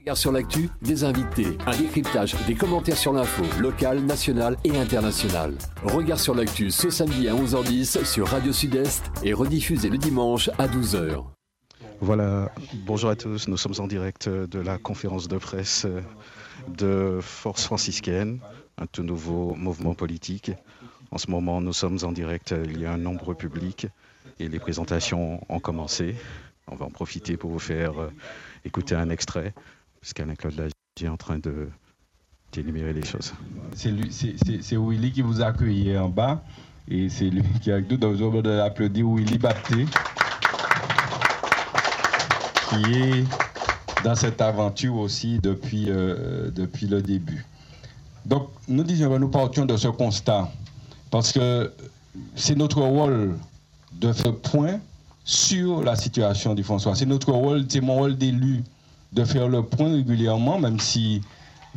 Regard sur l'actu, des invités, un décryptage, des commentaires sur l'info, locale, nationale et internationale. Regard sur l'actu ce samedi à 11h10 sur Radio Sud-Est et rediffusé le dimanche à 12h. Voilà, bonjour à tous, nous sommes en direct de la conférence de presse de Force franciscaine, un tout nouveau mouvement politique. En ce moment, nous sommes en direct, il y a un nombre public et les présentations ont commencé. On va en profiter pour vous faire euh, écouter un extrait, puisqu'Alain Claude Lagier est en train de d'énumérer les choses. C'est Willy qui vous a accueilli en bas et c'est lui qui a donc vous de l'applaudir Willy Bapté qui est dans cette aventure aussi depuis, euh, depuis le début. Donc nous disions nous partions de ce constat parce que c'est notre rôle de faire point sur la situation du François. C'est notre rôle, c'est mon rôle d'élu de faire le point régulièrement, même si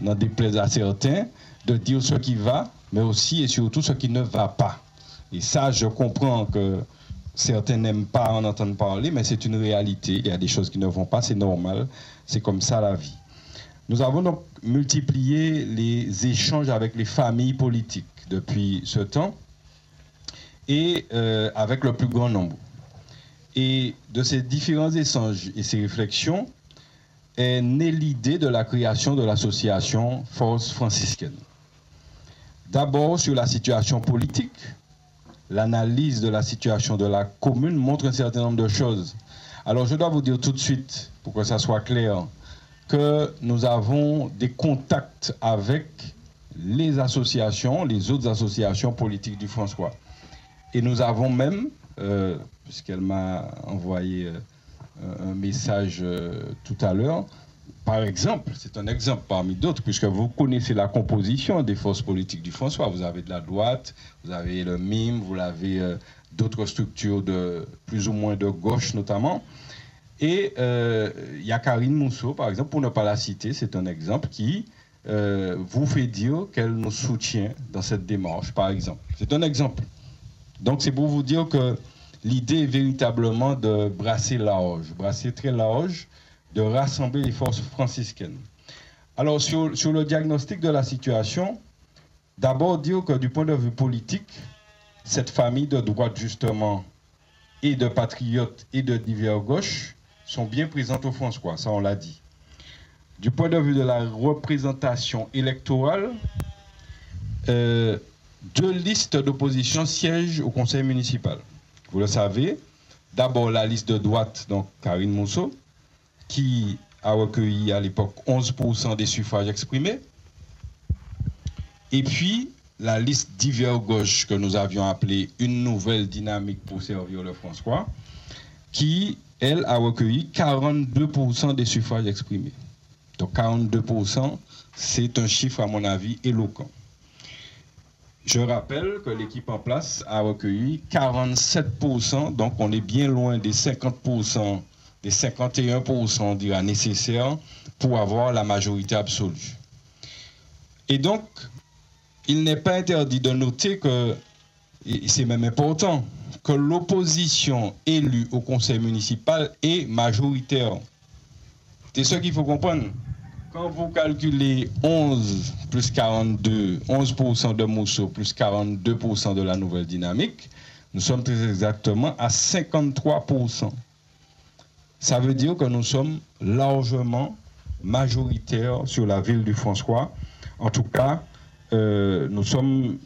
n'en déplaise à certains, de dire ce qui va, mais aussi et surtout ce qui ne va pas. Et ça, je comprends que certains n'aiment pas en entendre parler, mais c'est une réalité. Il y a des choses qui ne vont pas, c'est normal. C'est comme ça la vie. Nous avons donc multiplié les échanges avec les familles politiques depuis ce temps et euh, avec le plus grand nombre. Et de ces différents échanges et ces réflexions est née l'idée de la création de l'association Force franciscaine. D'abord sur la situation politique, l'analyse de la situation de la commune montre un certain nombre de choses. Alors je dois vous dire tout de suite, pour que ça soit clair, que nous avons des contacts avec les associations, les autres associations politiques du François. Et nous avons même, euh, puisqu'elle m'a envoyé euh, un message euh, tout à l'heure, par exemple, c'est un exemple parmi d'autres, puisque vous connaissez la composition des forces politiques du François. Vous avez de la droite, vous avez le MIM, vous avez d'autres structures de plus ou moins de gauche notamment. Et il y a Karine Mousseau, par exemple, pour ne pas la citer, c'est un exemple qui vous fait dire qu'elle nous soutient dans cette démarche, par exemple. C'est un exemple. Donc c'est pour vous dire que l'idée véritablement de brasser large, brasser très large, de rassembler les forces franciscaines. Alors sur, le diagnostic de la situation, d'abord dire que du point de vue politique, cette famille de droite justement et de patriotes et de divers gauches sont bien présentes au François, ça on l'a dit. Du point de vue de la représentation électorale, euh, deux listes d'opposition siègent au conseil municipal. Vous le savez, d'abord la liste de droite, donc Karine Mousseau, qui a recueilli à l'époque 11% des suffrages exprimés. Et puis la liste divers gauche que nous avions appelée une nouvelle dynamique pour servir le François, qui, elle, a recueilli 42% des suffrages exprimés. Donc 42%, c'est un chiffre, à mon avis, éloquent. Je rappelle que l'équipe en place a recueilli 47%, donc on est bien loin des 50%, des 51%, on dira, nécessaires pour avoir la majorité absolue. Et donc, il n'est pas interdit de noter que, et c'est même important, que l'opposition élue au conseil municipal est majoritaire. C'est ce qu'il faut comprendre. Quand vous calculez 11 plus 42, 11% de Mousseau plus 42% de la nouvelle dynamique, nous sommes très exactement à 53%. Ça veut dire que nous sommes largement majoritaires sur la ville du François. En tout cas, euh, nous, sommes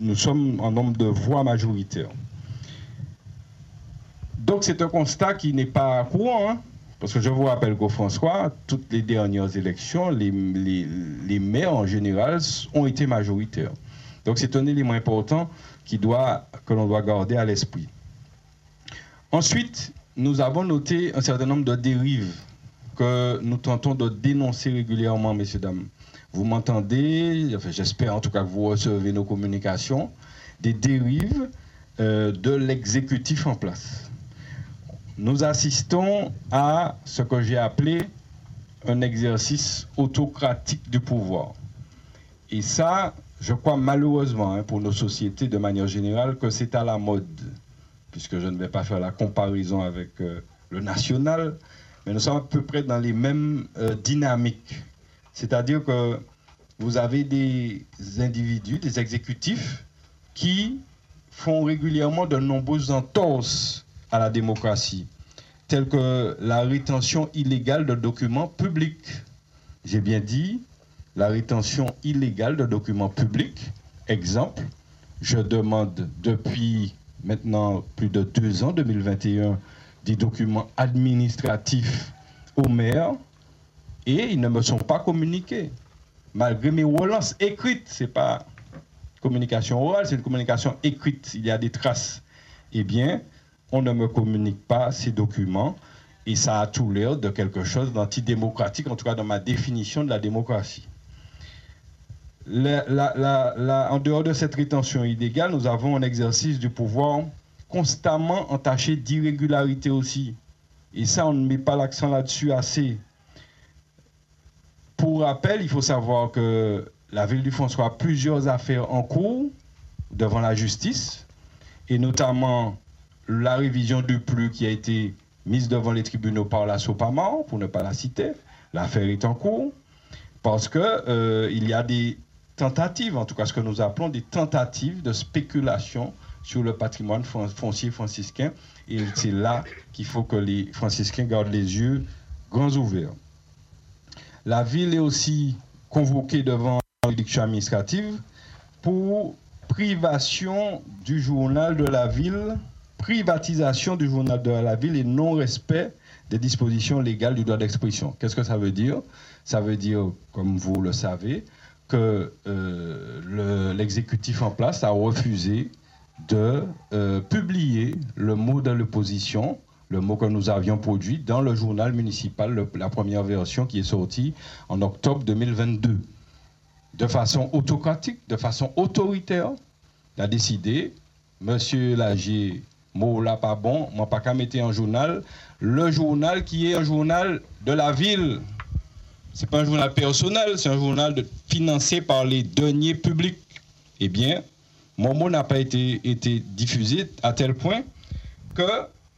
nous sommes en nombre de voix majoritaires. Donc c'est un constat qui n'est pas courant. Hein. Parce que je vous rappelle qu'au François, toutes les dernières élections, les, maires en général ont été majoritaires. Donc c'est un élément important que l'on doit garder à l'esprit. Ensuite, nous avons noté un certain nombre de dérives que nous tentons de dénoncer régulièrement, messieurs, dames. Vous m'entendez, enfin, j'espère en tout cas que vous recevez nos communications, des dérives euh, de l'exécutif en place nous assistons à ce que j'ai appelé un exercice autocratique du pouvoir. Et ça, je crois malheureusement hein, pour nos sociétés de manière générale que c'est à la mode, puisque je ne vais pas faire la comparaison avec euh, le national, mais nous sommes à peu près dans les mêmes euh, dynamiques. C'est-à-dire que vous avez des individus, des exécutifs, qui font régulièrement de nombreuses entorses à la démocratie, telles que la rétention illégale de documents publics. J'ai bien dit, la rétention illégale de documents publics. Exemple, je demande depuis maintenant plus de deux ans, 2021, des documents administratifs au maire et ils ne me sont pas communiqués. Malgré mes relances écrites, ce n'est pas communication orale, c'est une communication écrite, il y a des traces. Eh bien, on ne me communique pas ces documents et ça a tout l'air de quelque chose d'antidémocratique, en tout cas dans ma définition de la démocratie. en dehors de cette rétention illégale, nous avons un exercice du pouvoir constamment entaché d'irrégularité aussi. Et ça, on ne met pas l'accent là-dessus assez. Pour rappel, il faut savoir que la ville du François a plusieurs affaires en cours devant la justice, et notamment la révision du plus qui a été mise devant les tribunaux par la SOPAMA, pour ne pas la citer. L'affaire est en cours, parce qu'il euh, y a des tentatives, en tout cas ce que nous appelons des tentatives de spéculation sur le patrimoine foncier franciscain. Et c'est là qu'il faut que les franciscains gardent les yeux grands ouverts. La ville est aussi convoquée devant la juridiction administrative pour privation du journal de la ville, privatisation du journal de la ville et non-respect des dispositions légales du droit d'expression. Qu'est-ce que ça veut dire? Ça veut dire, comme vous le savez, que euh, l'exécutif en place a refusé de euh, publier le mot de l'opposition, le mot que nous avions produit dans le journal municipal, la première version qui est sortie en octobre 2022. De façon autocratique, de façon autoritaire, a décidé, Monsieur Lagier, mot là pas bon, moi pas qu'à mettre en journal, le journal qui est un journal de la ville. C'est pas un journal personnel, c'est un journal financé par les deniers publics. Eh bien, mon mot n'a pas été, été diffusé à tel point que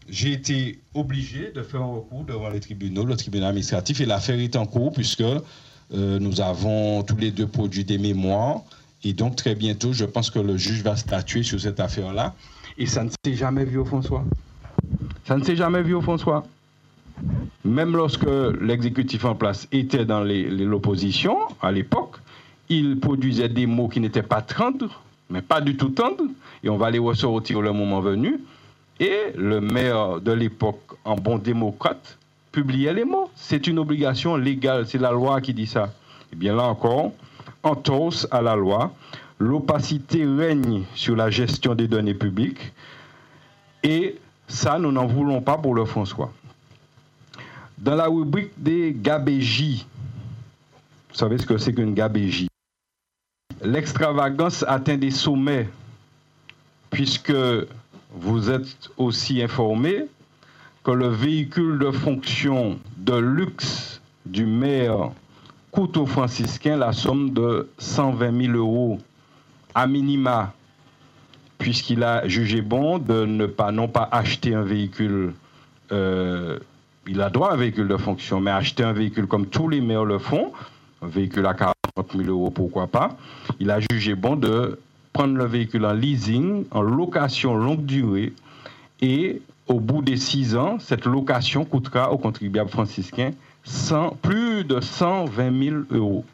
j'ai été obligé de faire un recours devant les tribunaux, le tribunal administratif, et l'affaire est en cours puisque euh, nous avons tous les deux produit des mémoires. Et donc, très bientôt, je pense que le juge va statuer sur cette affaire-là. Et ça ne s'est jamais vu au François. Ça ne s'est jamais vu au François. Même lorsque l'exécutif en place était dans l'opposition, à l'époque, il produisait des mots qui n'étaient pas tendres, mais pas du tout tendre, et on va les ressortir le moment venu. Et le maire de l'époque, en bon démocrate, publiait les mots. C'est une obligation légale, c'est la loi qui dit ça. Eh bien là encore, entorse à la loi, l'opacité règne sur la gestion des données publiques, et ça, nous n'en voulons pas pour le François. Dans la rubrique des gabégies, vous savez ce que c'est qu'une gabégie l'extravagance atteint des sommets, puisque vous êtes aussi informé que le véhicule de fonction de luxe du maire coûte aux franciscains la somme de 120 000 euros à minima, puisqu'il a jugé bon de ne pas non pas acheter un véhicule, euh, il a droit à un véhicule de fonction, mais acheter un véhicule comme tous les maires le font, un véhicule à 40 000 euros, pourquoi pas. Il a jugé bon de prendre le véhicule en leasing, en location longue durée, et au bout des six ans, cette location coûtera aux contribuables franciscains plus de 120 000 euros.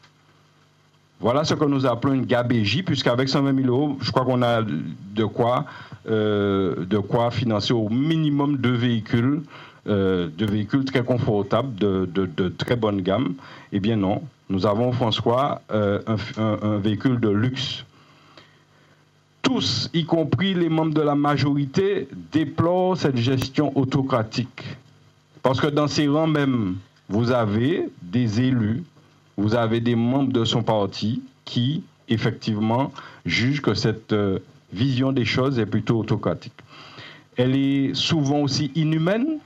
Voilà ce que nous appelons une gabégie, puisqu'avec 120 000 euros, je crois qu'on a de quoi, euh, financer au minimum deux véhicules, euh, de véhicules très confortables, de, de très bonne gamme. Eh bien non, nous avons, François, euh, un, véhicule de luxe. Tous, y compris les membres de la majorité, déplorent cette gestion autocratique. Parce que dans ces rangs même, vous avez des élus, vous avez des membres de son parti qui, effectivement, jugent que cette euh, vision des choses est plutôt autocratique. Elle est souvent aussi inhumaine,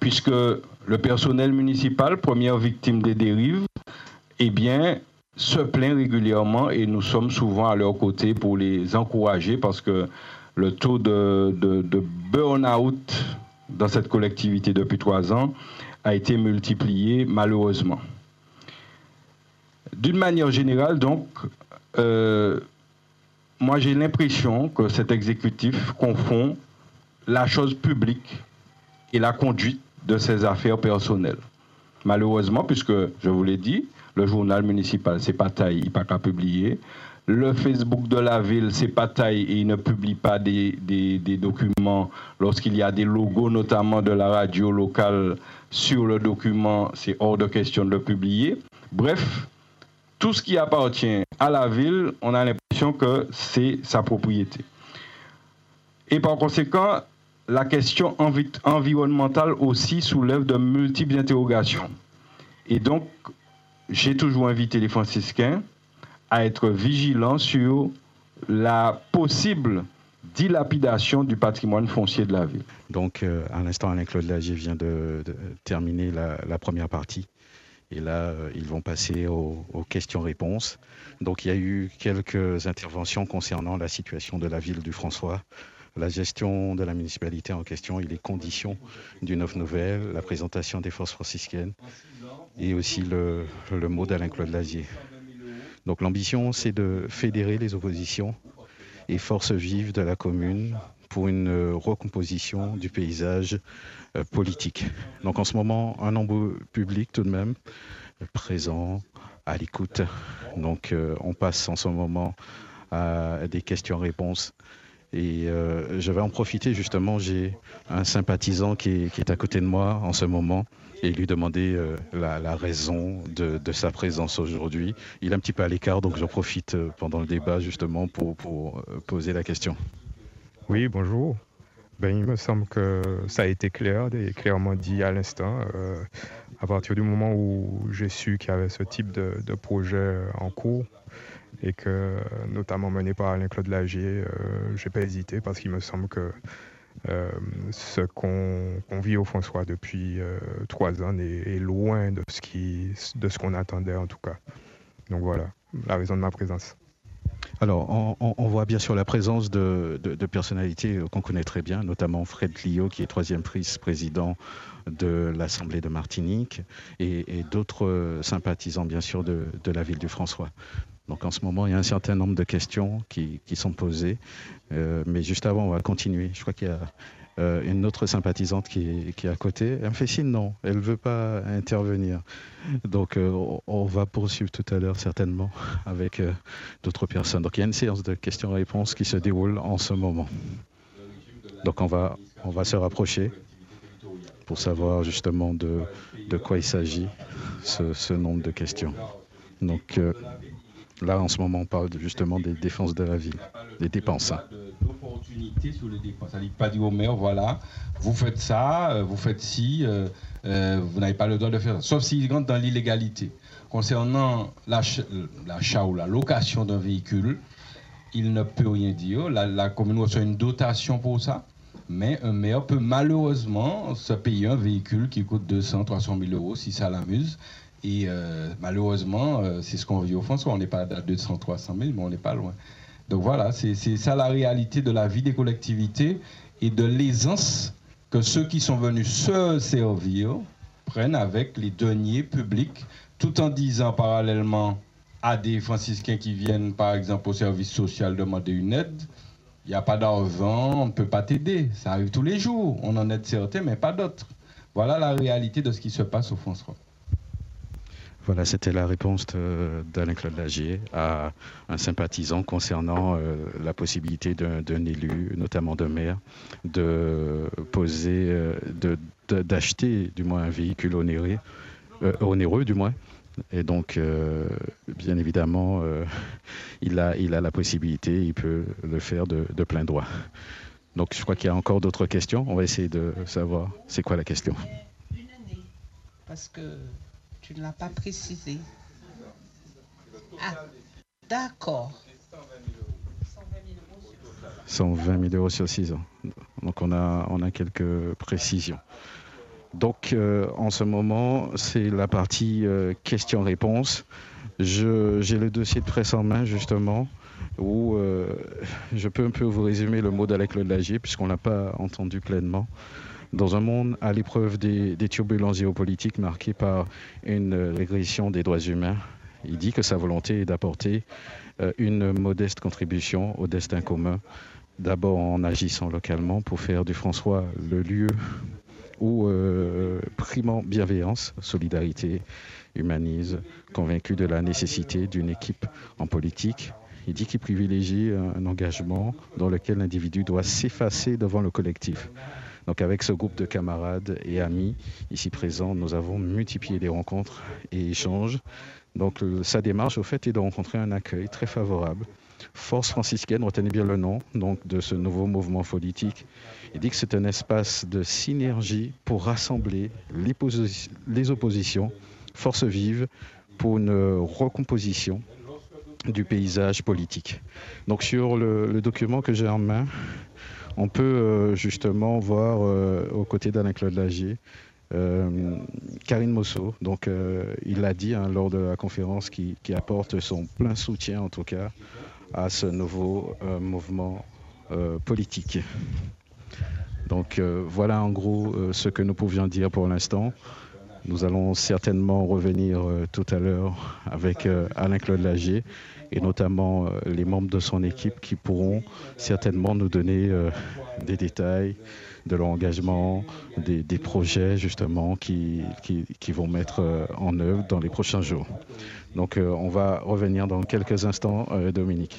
puisque le personnel municipal, première victime des dérives, eh bien, se plaint régulièrement et nous sommes souvent à leur côté pour les encourager parce que le taux de, burn-out dans cette collectivité depuis trois ans a été multiplié malheureusement. D'une manière générale, donc, euh, moi j'ai l'impression que cet exécutif confond la chose publique et la conduite de ses affaires personnelles. Malheureusement, puisque je vous l'ai dit, le journal municipal, c'est pas taille, il pas qu'à publier. Le Facebook de la ville, c'est pas taille et il ne publie pas des, des documents lorsqu'il y a des logos, notamment de la radio locale sur le document, c'est hors de question de le publier. Bref, tout ce qui appartient à la ville, on a l'impression que c'est sa propriété. Et par conséquent, la question environnementale aussi soulève de multiples interrogations. Et donc, j'ai toujours invité les franciscains à être vigilants sur la possible dilapidation du patrimoine foncier de la ville. Donc, euh, à l'instant, Alain-Claude Lagier vient de, terminer la, première partie. Et là, euh, ils vont passer aux, questions-réponses. Donc, il y a eu quelques interventions concernant la situation de la ville du François la gestion de la municipalité en question et les conditions d'une offre nouvelle, la présentation des forces franciscaines et aussi le, mot d'Alain-Claude Lazier. Donc l'ambition, c'est de fédérer les oppositions et forces vives de la commune pour une recomposition du paysage euh, politique. Donc en ce moment, un nombre public tout de même présent, à l'écoute. Donc euh, on passe en ce moment à des questions-réponses et euh, je vais en profiter justement, j'ai un sympathisant qui est, à côté de moi en ce moment et lui demander euh, la, raison de, sa présence aujourd'hui. Il est un petit peu à l'écart, donc j'en profite euh, pendant le débat justement pour, poser la question. Oui, bonjour. Ben, il me semble que ça a été clair et clairement dit à l'instant. à partir du moment où j'ai su qu'il y avait ce type de, projet en cours, et que, notamment mené par Alain-Claude Lagier, euh, j'ai pas hésité parce qu'il me semble que euh, ce qu'on vit au François depuis euh, trois ans est, loin de ce qu'on attendait en tout cas. Donc voilà, la raison de ma présence. Alors, on, voit bien sûr la présence de, personnalités qu'on connaît très bien, notamment Fred Clio, qui est troisième vice-président de l'Assemblée de Martinique, et, d'autres sympathisants, bien sûr, de, de, la ville du François. Donc en ce moment, il y a un certain nombre de questions qui, sont posées. Euh, mais juste avant, on va continuer. Je crois qu'il y a euh, une autre sympathisante qui est, à côté. Elle me fait signe non, elle ne veut pas intervenir. Donc euh, on va poursuivre tout à l'heure certainement avec d'autres personnes. Donc il y a une séance de questions-réponses qui se déroule en ce moment. Donc on va, on va se rapprocher pour savoir justement de, de quoi il s'agit, ce, ce, nombre de questions. Donc Là, en ce moment, on parle justement des défenses de la ville, des dépenses. D'opportunités sur les dépenses. Ça dit pas dit au maire, voilà, vous faites ça, euh, vous faites ci, euh, euh, vous n'avez pas le droit de faire ça. Sauf s'il rentre dans l'illégalité. Concernant l'achat ou la location d'un véhicule, il ne peut rien dire. La, commune reçoit une dotation pour ça. Mais un maire peut malheureusement se payer un véhicule qui coûte 200, 300 000 euros si ça l'amuse et malheureusement, c'est ce qu'on vit au fond. On n'est pas à 200, 300 000, mais on n'est pas loin. Donc voilà, c'est ça la réalité de la vie des collectivités et de l'aisance que ceux qui sont venus se servir prennent avec les deniers publics, tout en disant parallèlement à des franciscains qui viennent, par exemple, au service social demander une aide, il n'y a pas d'argent, on ne peut pas t'aider. Ça arrive tous les jours. On en aide certains, mais pas d'autres. Voilà la réalité de ce qui se passe au François. Voilà, c'était la réponse d'Alain-Claude Lagier à un sympathisant concernant euh, la possibilité d'un élu, notamment d'un maire, de poser, euh, d'acheter du moins un véhicule onéreux, euh, onéreux du moins. Et donc, bien évidemment, il, a, il a la possibilité, il peut le faire de, plein droit. Donc, je crois qu'il y a encore d'autres questions. On va essayer de savoir c'est quoi la question. Tu ne l'as pas précisé. Ah, d'accord. 120 000 euros sur 6 ans. Donc on a, on a quelques précisions. Donc euh, en ce moment, c'est la partie euh, questions-réponses. J'ai le dossier de presse en main justement où euh, je peux un peu vous résumer le mot d'Alec Lagier puisqu'on ne l'a pas entendu pleinement. Dans un monde à l'épreuve des, turbulences géopolitiques marquées par une régression des droits humains, il dit que sa volonté est d'apporter euh, une modeste contribution au destin commun, d'abord en agissant localement pour faire du François le lieu où, euh, primant bienveillance, solidarité, humanisme, convaincu de la nécessité d'une équipe en politique. Il dit qu'il privilégie un engagement dans lequel l'individu doit s'effacer devant le collectif. Donc avec ce groupe de camarades et amis ici présents, nous avons multiplié les rencontres et échanges. Donc sa démarche au fait est de rencontrer un accueil très favorable. Force franciscaine, retenez bien le nom donc de ce nouveau mouvement politique. Il dit que c'est un espace de synergie pour rassembler les, oppositions, forces vives, pour une recomposition du paysage politique. Donc sur le document que j'ai en main, on peut euh, justement voir euh, aux côtés d'Alain-Claude Lagier euh, Karine Mosso, donc il l'a dit hein, lors de la conférence, qui, apporte son plein soutien en tout cas à ce nouveau mouvement politique. Donc voilà en gros ce que nous pouvions dire pour l'instant. Nous allons certainement revenir tout à l'heure avec Alain-Claude Lagier et notamment euh, les membres de son équipe qui pourront certainement nous donner euh, des détails de leur engagement, des, projets justement qui, qui, vont mettre euh, en œuvre dans les prochains jours. Donc on va revenir dans quelques instants, Dominique.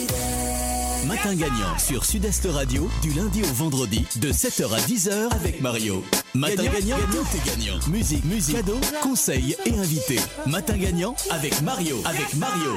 Matin gagnant sur Sud-Est Radio du lundi au vendredi de 7h à 10h avec Mario. Matin gagnant, gagnant, gagnant. Musique, musique, cadeaux, conseils et invités. Matin gagnant avec Mario, avec Mario.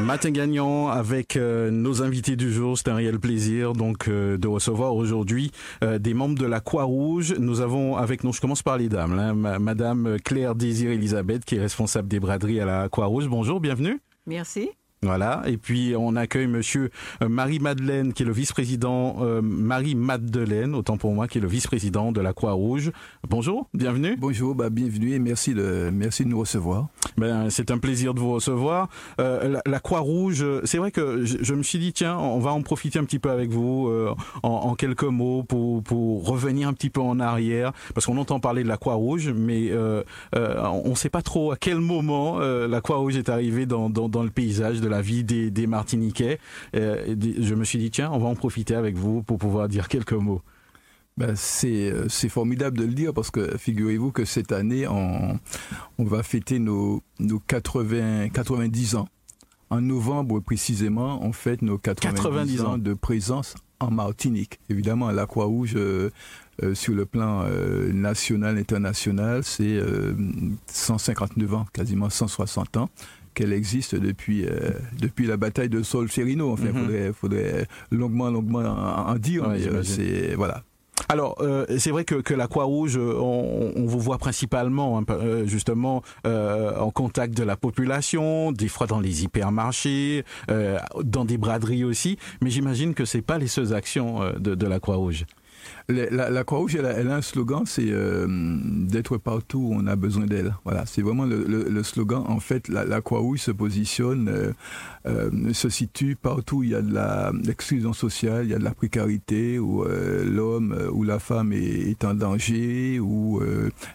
Matin gagnant avec euh, nos invités du jour, c'est un réel plaisir donc euh, de recevoir aujourd'hui euh, des membres de la Croix-Rouge. Nous avons avec nous, je commence par les dames, hein, Madame Claire Désir Elisabeth qui est responsable des braderies à la Croix-Rouge. Bonjour, bienvenue. Merci. Voilà, et puis on accueille monsieur euh, Marie-Madeleine, qui est le vice-président, euh, Marie-Madeleine, autant pour moi, qui est le vice-président de la Croix-Rouge. Bonjour, bienvenue. Bonjour, bah, bienvenue et merci de, merci de nous recevoir. Ben, c'est un plaisir de vous recevoir. Euh, la, Croix-Rouge, c'est vrai que je, me suis dit, tiens, on va en profiter un petit peu avec vous en, quelques mots pour, pour revenir un petit peu en arrière, parce qu'on entend parler de la Croix-Rouge, mais on ne sait pas trop à quel moment la Croix-Rouge est arrivée dans, dans, dans le paysage de la vie des, Martiniquais. Euh, je me suis dit, tiens, on va en profiter avec vous pour pouvoir dire quelques mots. Ben, euh, c'est formidable de le dire parce que figurez-vous que cette année, on, on va fêter nos, nos 80, 90 ans. En novembre précisément, on fête nos 90, ans. de présence en Martinique. Évidemment, la Croix-Rouge, euh, sur le plan national, international, c'est 159 ans, quasiment 160 ans qu'elle existe depuis, euh, depuis la bataille de Solferino. Enfin, il mhm. faudrait, faudrait, longuement, longuement en, dire. Euh, c'est, voilà. Alors, euh, c'est vrai que, que la Croix-Rouge, on, on, vous voit principalement, hein, justement, en contact de la population, des fois dans les hypermarchés, dans des braderies aussi, mais j'imagine que c'est pas les seules actions de, de la Croix-Rouge. La, la Croix-Rouge, elle, a un slogan, c'est euh, d'être partout où on a besoin d'elle. Voilà, c'est vraiment le, le, slogan. En fait, la, la Croix-Rouge se positionne, euh, euh, se situe partout où il y a de l'exclusion sociale, il y a de la précarité, où l'homme ou la femme est, est en danger, ou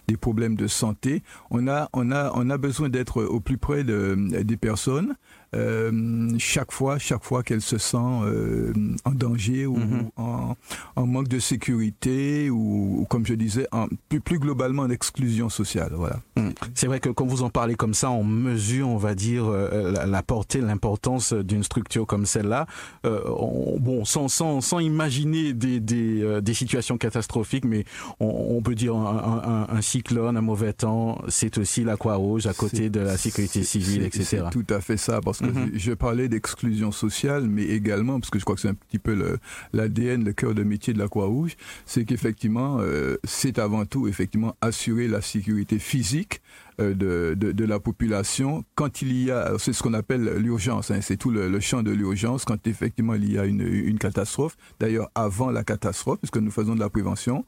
des problèmes de santé. On a, on a, on a besoin d'être au plus près de, des personnes. Euh, chaque fois, chaque fois qu'elle se sent euh, en danger ou, mhm. en, en, manque de sécurité ou, comme je disais, en, plus, plus globalement en exclusion sociale. Voilà. Mhm. C'est vrai que quand vous en parlez comme ça, on mesure, on va dire, euh, la, portée, l'importance d'une structure comme celle-là. bon, sans, sans, sans imaginer des, des, des situations catastrophiques, mais on, on peut dire un, un, un, cyclone, un mauvais temps, c'est aussi la Croix-Rouge à côté de la sécurité civile, etc. C'est tout à fait ça, parce que mhm. je parlais d'exclusion sociale, mais également, parce que je crois que c'est un petit peu l'ADN, le, cœur de métier de la Croix-Rouge, c'est qu'effectivement, euh, c'est avant tout, effectivement, assurer la sécurité physique euh, de, de, la population quand il y a, c'est ce qu'on appelle l'urgence, hein, c'est tout le, champ de l'urgence, quand effectivement il y a une, une catastrophe. D'ailleurs, avant la catastrophe, puisque nous faisons de la prévention,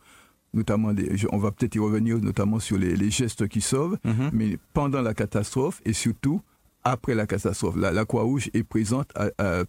notamment on va peut-être y revenir notamment sur les, gestes qui sauvent, mhm. mais pendant la catastrophe et surtout après la catastrophe. La, la Croix-Rouge est présente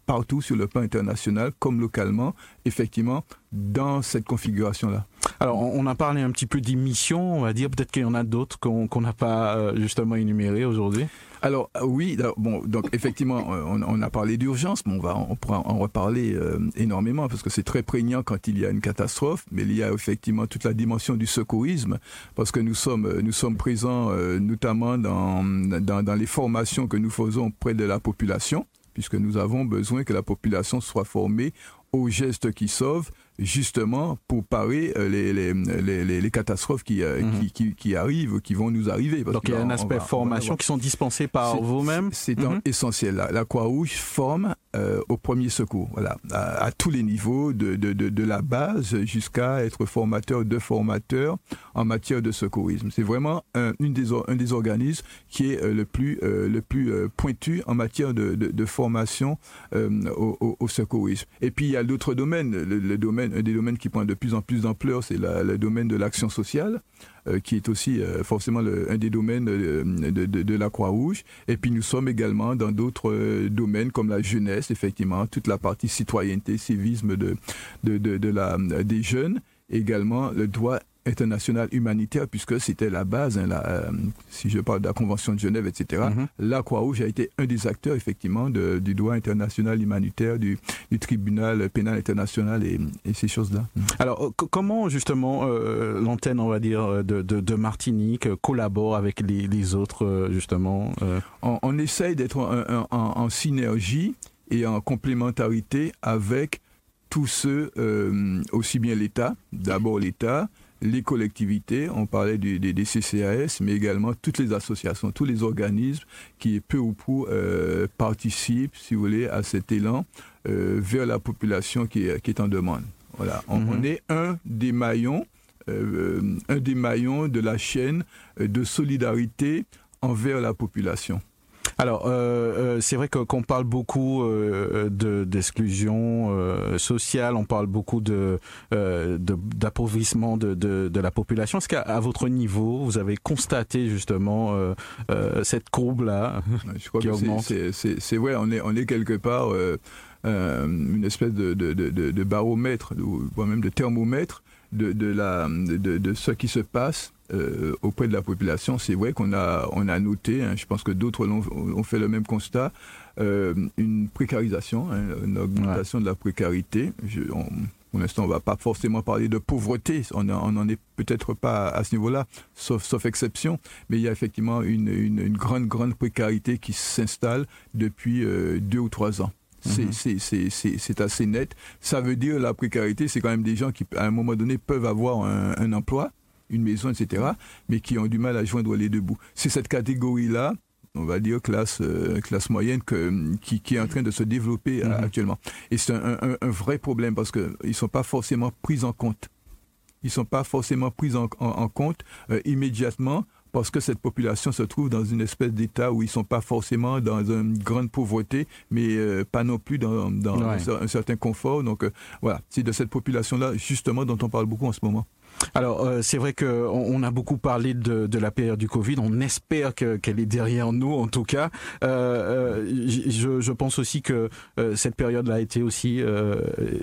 partout sur le plan international comme localement, effectivement, dans cette configuration-là. Alors, on a parlé un petit peu des missions, on va dire. Peut-être qu'il y en a d'autres qu'on n'a pas euh, justement énumérées aujourd'hui. Alors euh, oui, bon, donc effectivement, euh, on, a parlé d'urgence, mais on va en reparler énormément parce que c'est très prégnant quand il y a une catastrophe, mais il y a effectivement toute la dimension du secourisme parce que nous sommes nous sommes présents notamment dans, dans, dans les formations que nous faisons auprès de la population puisque nous avons besoin que la population soit formée aux gestes qui sauvent, justement pour parer euh, les, les, les, catastrophes qui, euh, mhm. qui, qui, arrivent, qui vont nous arriver. Donc il y a un aspect formation qui sont dispensés par vous-même C'est mhm. essentiel. La, la Croix-Rouge forme euh, au premier secours, voilà, à, tous les niveaux, de, de, de, la base jusqu'à être formateur de formateurs en matière de secourisme. C'est vraiment un, une des, un des organismes qui est le plus, le plus pointu en matière de, de, formation au, au, secourisme. Et puis il y a d'autres domaines, le domaine un des domaines qui prend de plus en plus d'ampleur, c'est le domaine de l'action sociale, euh, qui est aussi euh, forcément un des domaines euh, de, la Croix-Rouge. Et puis nous sommes également dans d'autres domaines comme la jeunesse, effectivement, toute la partie citoyenneté, civisme de, de, la, des jeunes, également le droit international humanitaire, puisque c'était la base, hein, la, euh, si je parle de la Convention de Genève, etc., mhm. la Croix-Rouge a été un des acteurs, effectivement, de, du droit international humanitaire, du, du tribunal pénal international et, et ces choses-là. Mhm. Alors, comment, justement, euh, l'antenne, on va dire, de, de, de Martinique collabore avec les, les autres, euh, justement on, on, essaye d'être en, en, en, synergie et en complémentarité avec tous ceux, aussi bien l'État, d'abord l'État, les collectivités, on parlait des, CCAS, mais également toutes les associations, tous les organismes qui, peu ou prou, euh, participent, si vous voulez, à cet élan euh, vers la population qui est, en demande. Voilà, on, mhm. est un des maillons, euh, un des maillons de la chaîne de solidarité envers la population. Alors, euh, euh, c'est vrai qu'on parle beaucoup euh, d'exclusion sociale, on parle beaucoup de d'appauvrissement de, de, la population. Est-ce qu'à votre niveau, vous avez constaté justement cette courbe-là Je crois que c'est vrai, on est, on est quelque part une espèce de, de, de baromètre, ou même de thermomètre de, de, la, de, de, ce qui se passe euh, auprès de la population, c'est vrai qu'on a, on a noté, hein, je pense que d'autres ont, fait le même constat, euh, une précarisation, hein, une augmentation de la précarité. Je, pour l'instant, on ne va pas forcément parler de pauvreté, on n'en est peut-être pas à ce niveau-là, sauf, sauf exception, mais il y a effectivement une, une, une grande, grande précarité qui s'installe depuis euh, deux ou trois ans. Mhm. C'est assez net. Ça veut dire la précarité, c'est quand même des gens qui, à un moment donné, peuvent avoir un, un emploi, une maison, etc., mais qui ont du mal à joindre les deux bouts. C'est cette catégorie-là, on va dire classe euh, classe moyenne que, qui, qui, est en train de se développer euh, mhm. actuellement. Et c'est un, un, un, vrai problème parce qu'ils ne sont pas forcément pris en compte. Ils ne sont pas forcément pris en, en, compte euh, immédiatement parce que cette population se trouve dans une espèce d'état où ils sont pas forcément dans une grande pauvreté, mais pas non plus dans, dans un, certain confort. Donc voilà, c'est de cette population-là justement dont on parle beaucoup en ce moment. Alors euh, c'est vrai que on, a beaucoup parlé de, de, la période du Covid. On espère qu'elle est derrière nous, en tout cas. Euh, euh je, je, pense aussi que euh, cette période-là a été aussi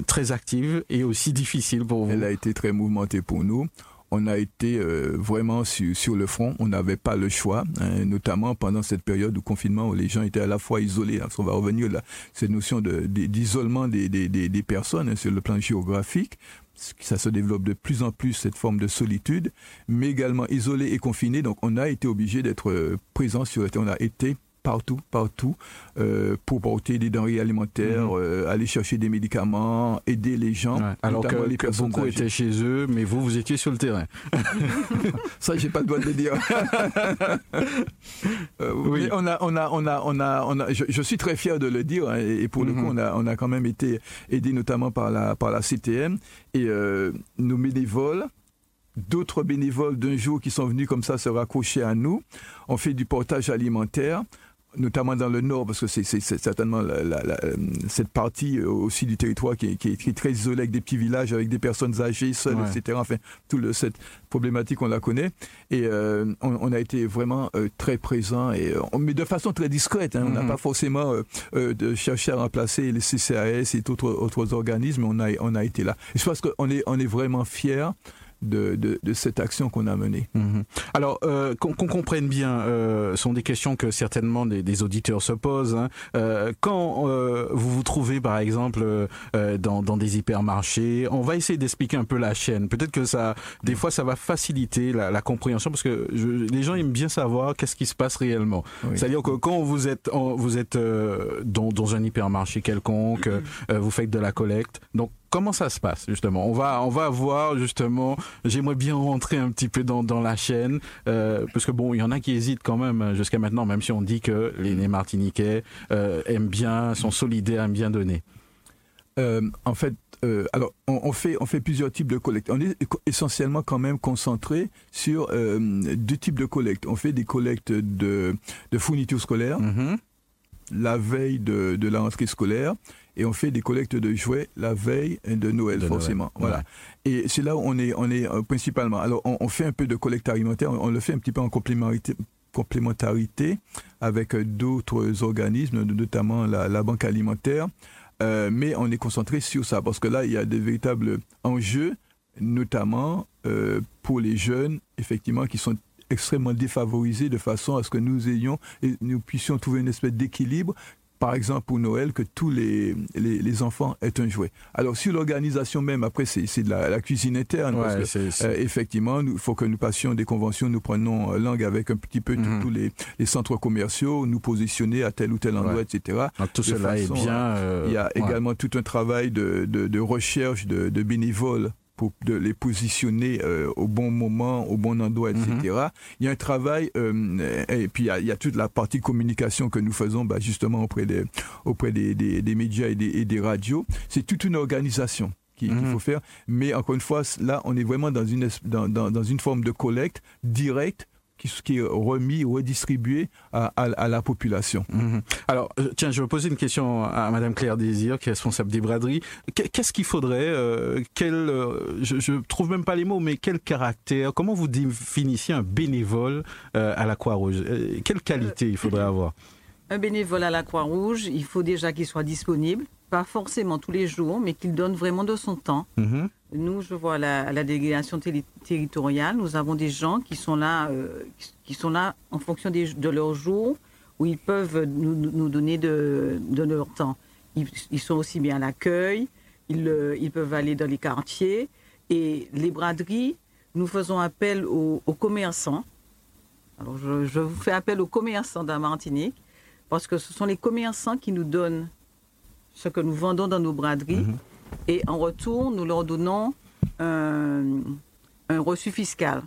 très active et aussi difficile pour vous. Elle a été très mouvementée pour nous on a été vraiment sur, sur, le front. On n'avait pas le choix, hein, notamment pendant cette période de confinement où les gens étaient à la fois isolés. Hein, on va revenir là, cette notion d'isolement de, des, des, des, personnes hein, sur le plan géographique ça se développe de plus en plus cette forme de solitude, mais également isolé et confiné. Donc on a été obligé d'être euh, présent sur le terrain. On a été partout, partout, euh, pour porter des denrées alimentaires, Mhm. euh, aller chercher des médicaments, aider les gens. Ouais. Alors que, les que beaucoup âgées. étaient chez eux, mais vous, vous étiez sur le terrain. Ça, j'ai pas le droit de le dire. Euh, Oui. on a, on a, on a, on a, on a je, je suis très fier de le dire, hein, et, et pour le Mhm. coup, on a, on a quand même été aidé notamment par la, par la CTM et nos bénévoles. D'autres bénévoles d'un jour qui sont venus comme ça se raccrocher à nous. On fait du portage alimentaire notamment dans le nord, parce que c'est certainement la- la- la- euh, cette partie euh, aussi du territoire qui est, qui est- qui est très isolée, avec des petits villages, avec des personnes âgées, seules, Ouais. etc. Enfin, toute cette problématique, on la connaît. Et euh, on, on a été vraiment euh, très présents, et, euh, mais de façon très discrète. hein. On n'a Mhm. pas forcément euh, de chercher à remplacer les CCAS et autres, autres organismes. On a, on a été là. Et je pense qu'on est, on est vraiment fiers de, de, de cette action qu'on a menée. Mhm. Alors, euh, qu'on comprenne bien, euh, sont des questions que certainement des, des auditeurs se posent. hein. Euh, quand euh, vous vous trouvez, par exemple, euh, dans, dans des hypermarchés, on va essayer d'expliquer un peu la chaîne. Peut-être que ça, des fois, ça va faciliter la, la compréhension parce que je, les gens aiment bien savoir qu'est-ce qui se passe réellement. Oui. C'est-à-dire que quand vous êtes, en- vous êtes euh, dans, dans un hypermarché quelconque, euh, vous faites de la collecte. Donc, comment ça se passe justement? On va, on va voir justement. J'aimerais bien rentrer un petit peu dans, dans la chaîne euh, parce que bon, il y en a qui hésitent quand même euh, jusqu'à maintenant, même si on dit que les, les Martiniquais euh, aiment bien, sont solidaires, aiment bien donner. Euh, en fait, euh, alors on, on fait on fait plusieurs types de collectes. On est essentiellement quand même concentré sur euh, deux types de collectes. On fait des collectes de, de fournitures scolaires Mhm. la veille de, de la rentrée scolaire et on fait des collectes de jouets la veille de Noël De forcément. Noël, Voilà. Et c'est là où on est on est euh, principalement. Alors on, on fait un peu de collecte alimentaire. On, on le fait un petit peu en complémentarité complémentarité avec euh, d'autres organismes, notamment la, la banque alimentaire. Euh, mais on est concentré sur ça parce que là, il y a des véritables enjeux, notamment euh, pour les jeunes, effectivement, qui sont extrêmement défavorisés de façon à ce que nous ayons et nous puissions trouver une espèce d'équilibre. Par exemple, pour Noël, que tous les, les, les enfants aient un jouet. Alors, sur l'organisation même, après, c'est c'est de la, la cuisine interne. parce que, euh, effectivement, il faut que nous passions des conventions, nous prenons euh, langue avec un petit peu tous- Mhm. tous les, les centres commerciaux, nous positionner à tel ou tel endroit, Ouais. etc. Donc, tout de cela est bien. euh, Il y a ouais. également tout un travail de, de, de recherche de, de bénévoles pour de les positionner euh, au bon moment, au bon endroit, etc. Mhm. Il y a un travail, euh, et puis il y, a, il y a toute la partie communication que nous faisons bah, justement auprès des, auprès des, des, des médias et des, et des radios. C'est toute une organisation qu'il Mhm. faut faire. Mais encore une fois, là, on est vraiment dans une, dans, dans, dans une forme de collecte directe qui, qui est remis, redistribué à, à, à la population. Mhm. Alors, euh, tiens, je vais poser une question à Madame Claire Désir, qui est responsable des braderies. Qu'est- Qu'est-ce qu'il faudrait euh, quel, euh, je, je trouve même pas les mots, mais quel caractère Comment vous définissiez un bénévole euh, à la Croix-Rouge? Quelle qualité il faudrait avoir? Un bénévole à la Croix-Rouge, il faut déjà qu'il soit disponible, pas forcément tous les jours, mais qu'il donne vraiment de son temps. Mhm. Nous, je vois à la, la délégation terri- territoriale, nous avons des gens qui sont là, euh, qui- sont là en fonction des- de leur jour, où ils peuvent nous, nous- donner de, de leur temps. Ils, ils sont aussi bien à l'accueil, ils, euh, ils peuvent aller dans les quartiers. Et les braderies, nous faisons appel aux, aux commerçants. Alors, je, je vous fais appel aux commerçants de la Martinique, parce que ce sont les commerçants qui nous donnent ce que nous vendons dans nos braderies. Et en retour, nous leur donnons un, un reçu fiscal.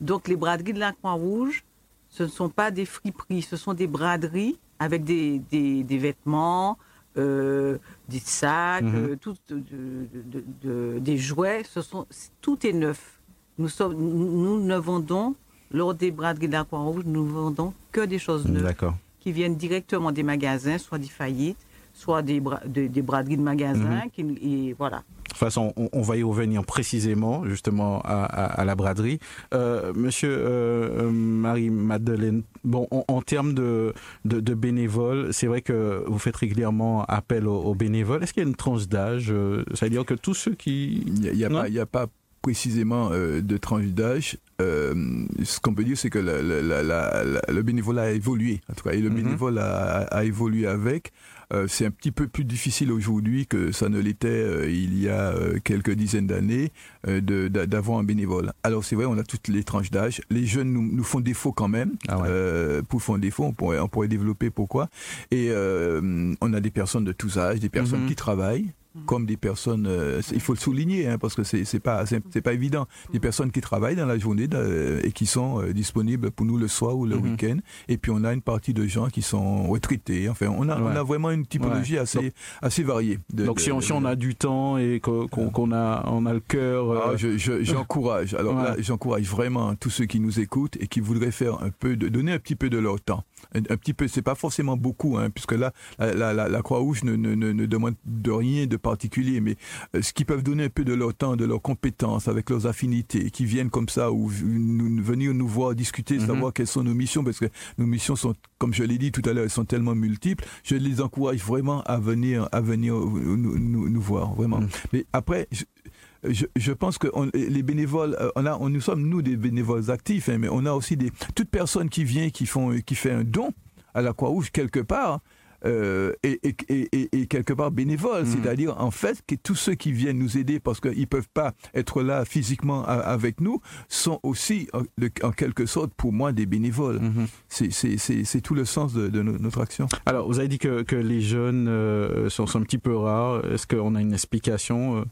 Donc, les braderies de la Croix-Rouge, ce ne sont pas des friperies, ce sont des braderies avec des, des- des vêtements, euh, des sacs, Mhm. euh, tout, de- de- de- de- des jouets. Ce sont, tout est neuf. Nous, sommes, nous ne vendons, lors des braderies de la Croix-Rouge, nous ne vendons que des choses neuves qui viennent directement des magasins, soit des faillites, soit des, bra- de- des braderies de magasins. Mhm. qui- et voilà. De toute façon, on, on va y revenir précisément, justement, à, à- à la braderie. Euh, monsieur euh, euh, Marie-Madeleine, bon, en, en termes de, de, de bénévoles, c'est vrai que vous faites régulièrement appel aux, aux bénévoles. Est-ce qu'il y a une tranche d'âge C'est-à-dire que tous ceux qui... Il n'y a, a Non. pas, il y a pas précisément de tranche d'âge, ce qu'on peut dire, c'est que le bénévolat a évolué, en tout cas, et le mm-hmm. bénévolat a, évolué avec. Euh, c'est un petit peu plus difficile aujourd'hui que ça ne l'était euh, il y a euh, quelques dizaines d'années d'avoir un bénévole. Alors c'est vrai, on a toutes les tranches d'âge. Les jeunes nous, font défaut quand même. Ah pour font défaut, on pourrait, on pourrait développer pourquoi. Et on a des personnes de tous âges, des personnes mhm. qui travaillent comme des personnes, euh, il faut le souligner, hein, parce que c'est n'est pas, c'est pas évident, des personnes qui travaillent dans la journée et qui sont euh, disponibles pour nous le soir ou le mhm. week-end. Et puis on a une partie de gens qui sont retraités. Enfin, on a, on a vraiment une typologie assez, assez variée. donc si, on, a du temps et qu'on a, on a le cœur. Euh, ah, j'encourage. Alors là, j'encourage vraiment tous ceux qui nous écoutent et qui voudraient faire un peu, de, donner un petit peu de leur temps. Un, petit peu, c'est pas forcément beaucoup, hein, puisque là, la, la, la Croix-Rouge ne, ne, ne, demande de rien de particulier, mais euh, ce qui peuvent donner un peu de leur temps, de leurs compétences, avec leurs affinités, qui viennent comme ça ou venir nous voir discuter, mhm. savoir quelles sont nos missions, parce que nos missions sont, comme je l'ai dit tout à l'heure, elles sont tellement multiples. Je les encourage vraiment à venir, à venir nous, nous, voir, vraiment. Mhm. Mais après, je, je, pense que on, les bénévoles, euh, on a, on, nous sommes nous des bénévoles actifs, hein, mais on a aussi des toute personne qui vient, qui font, qui fait un don à la Croix-Rouge quelque part, euh, et, et, et, quelque part bénévole, mhm. c'est-à-dire en fait que tous ceux qui viennent nous aider parce qu'ils ne peuvent pas être là physiquement avec nous sont aussi en, quelque sorte pour moi des bénévoles. Mhm. C'est tout le sens de, notre action. Alors vous avez dit que, que les jeunes euh, sont, sont, un petit peu rares. Est-ce qu'on a une explication euh?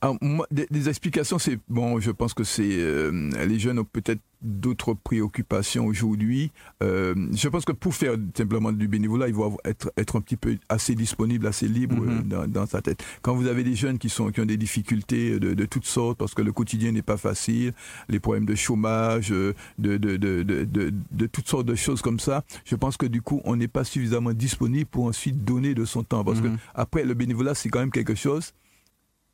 Alors, moi, des, explications, c'est bon. Je pense que c'est euh, les jeunes ont peut-être d'autres préoccupations aujourd'hui. Euh, je pense que pour faire simplement du bénévolat, il faut être être un petit peu assez disponible, assez libre mm-hmm. euh, dans, sa tête. Quand vous avez des jeunes qui sont qui ont des difficultés de, de toutes sortes parce que le quotidien n'est pas facile, les problèmes de chômage, de de, de toutes sortes de choses comme ça, je pense que du coup on n'est pas suffisamment disponible pour ensuite donner de son temps parce que mm-hmm. après le bénévolat c'est quand même quelque chose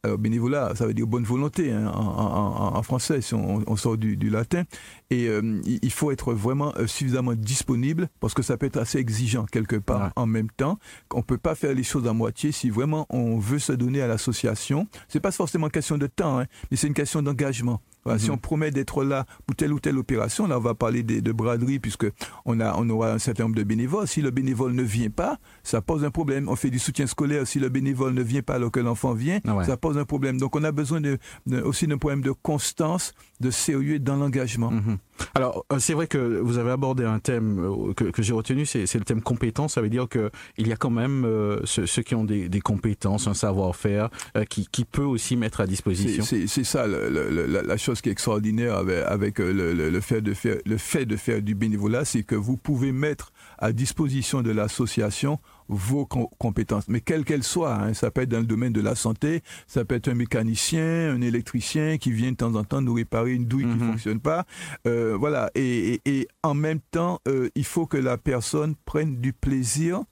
alors, bénévolat, ça veut dire bonne volonté hein, en, français, si on, sort du, latin. Et euh, il faut être vraiment euh, suffisamment disponible parce que ça peut être assez exigeant quelque part en même temps. On peut pas faire les choses à moitié si vraiment on veut se donner à l'association. C'est pas forcément une question de temps, hein, mais c'est une question d'engagement. Si mhm. on promet d'être là pour telle ou telle opération, là on va parler de, braderie puisque on a on aura un certain nombre de bénévoles. Si le bénévole ne vient pas, ça pose un problème. On fait du soutien scolaire. Si le bénévole ne vient pas alors que l'enfant vient, ah ça pose un problème. Donc on a besoin de, aussi d'un problème de constance, de sérieux dans l'engagement. Mhm. Alors, euh, c'est vrai que vous avez abordé un thème euh, que, j'ai retenu, c'est le thème compétence. Ça veut dire qu'il y a quand même euh, ceux, qui ont des, compétences, un savoir-faire, qui, peut aussi mettre à disposition. C'est ça la, chose qui est extraordinaire avec, le fait de faire du bénévolat, c'est que vous pouvez mettre à disposition de l'association vos compétences, mais quelles qu'elles soient. Hein. Ça peut être dans le domaine de la santé, ça peut être un mécanicien, un électricien qui vient de temps en temps nous réparer une douille qui ne mm-hmm. fonctionne pas. Euh, voilà. Et, en même temps, euh, il faut que la personne prenne du plaisir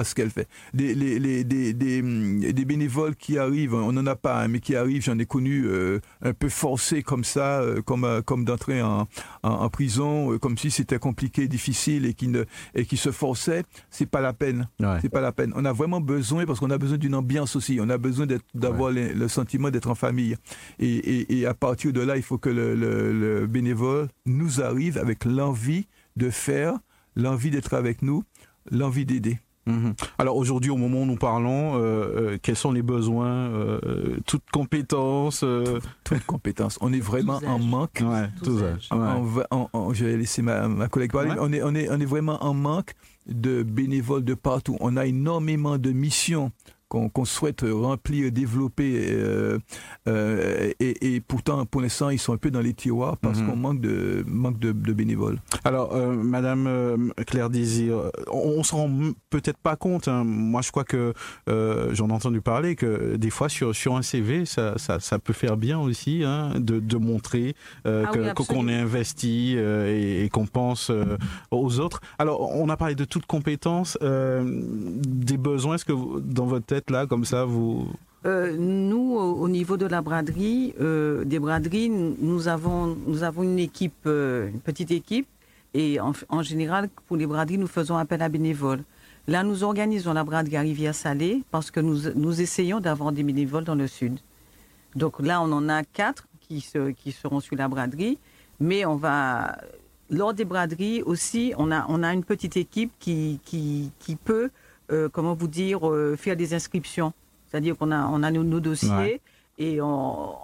à ce qu'elle fait. Des, les, des, des, hum, des, bénévoles qui arrivent, on n'en a pas, hein, mais qui arrivent, j'en ai connu euh, un peu forcés comme ça, euh, comme, euh, comme d'entrer en, en, prison, comme si c'était compliqué, difficile et qui, ne, et qui se forçaient, c'est pas la peine. C'est pas la peine. On a vraiment besoin, parce qu'on a besoin d'une ambiance aussi, on a besoin d'avoir le, sentiment d'être en famille. Et, et, et, à partir de là, il faut que le, le, le bénévole nous arrive avec l'envie de faire, l'envie d'être avec nous, l'envie d'aider. Mhm. Alors aujourd'hui, au moment où nous parlons, euh, euh, quels sont les besoins euh, Toutes compétences Toutes compétences. On est vraiment en manque. Ouais, je vais laisser ma, collègue parler. On, est, on, est, on est vraiment en manque de bénévoles de partout. On a énormément de missions qu'on souhaite remplir, développer. Euh, euh, et, pourtant, pour l'instant, ils sont un peu dans les tiroirs parce mhm. qu'on manque de manque de, bénévoles. Alors, euh, Madame Claire Désir, on, ne se rend peut-être pas compte. Hein. Moi, je crois que j'en ai entendu parler que des fois sur sur un CV, ça, ça, peut faire bien aussi hein, de, de, montrer ah qu'on est investi et, qu'on pense aux autres. Alors, on a parlé de toutes compétences, des besoins. Est-ce que dans votre tête là, comme ça, vous... Euh, nous, au, niveau de la braderie, euh, des braderies, nous avons, nous avons une équipe, euh, une petite équipe, et en, général, pour les braderies, nous faisons appel à bénévoles. Là, nous organisons la braderie à Rivière-Salée parce que nous, nous essayons d'avoir des bénévoles dans le sud. Donc là, on en a quatre qui, se, qui seront sur la braderie, mais on va lors des braderies aussi, on a, on a une petite équipe qui, qui, peut, comment vous dire, euh, faire des inscriptions. C'est-à-dire qu'on a, on a nos, nos dossiers. Ouais. Et on-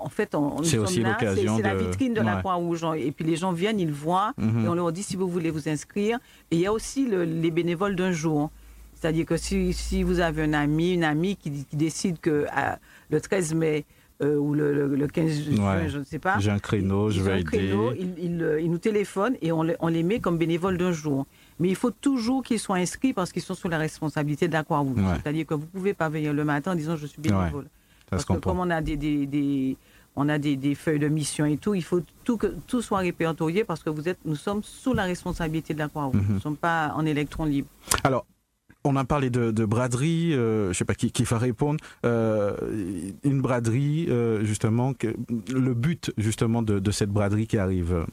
en fait, on, nous C'est aussi là, l'occasion c'est la vitrine de la. Croix-Rouge. Et puis les gens viennent, ils voient, Mhm. et on leur dit si vous voulez vous inscrire. Et il y a aussi le- les bénévoles d'un jour. C'est-à-dire que si, si vous avez un ami, une amie qui, qui décide que à- le 13 mai euh, ou le, le- le 15 juin, Ouais. je ne sais pas, J'ai un créneau, je vais aider. créneau, ils, ils, euh, ils nous téléphonent et on, on les met comme bénévoles d'un jour. Mais il faut toujours qu'ils soient inscrits parce qu'ils sont sous la responsabilité de la Croix-Rouge. Ouais. C'est-à-dire que vous ne pouvez pas venir le matin en disant je suis bénévole. Ça Parce que comme on a des, des- des- on a des, des feuilles de mission et tout, il faut tout que tout soit répertorié parce que vous êtes, nous sommes sous la responsabilité de la Croix-Rouge. Mhm. Nous ne sommes pas en électron libre. Alors, on a parlé de, de braderie, euh, je sais pas qui, qui va répondre. Euh, une braderie, euh, justement, que, le but justement de, de cette braderie qui arrive.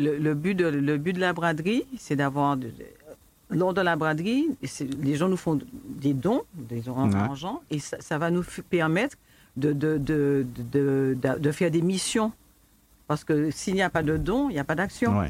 Le, le but de, le but de la braderie, c'est d'avoir. lors de la braderie, les gens nous font des dons, des dons en Ouais. argent, et ça, ça va nous permettre de, de, de, de, de- de faire des missions. Parce que s'il n'y a pas de dons, il n'y a pas d'action. Ouais.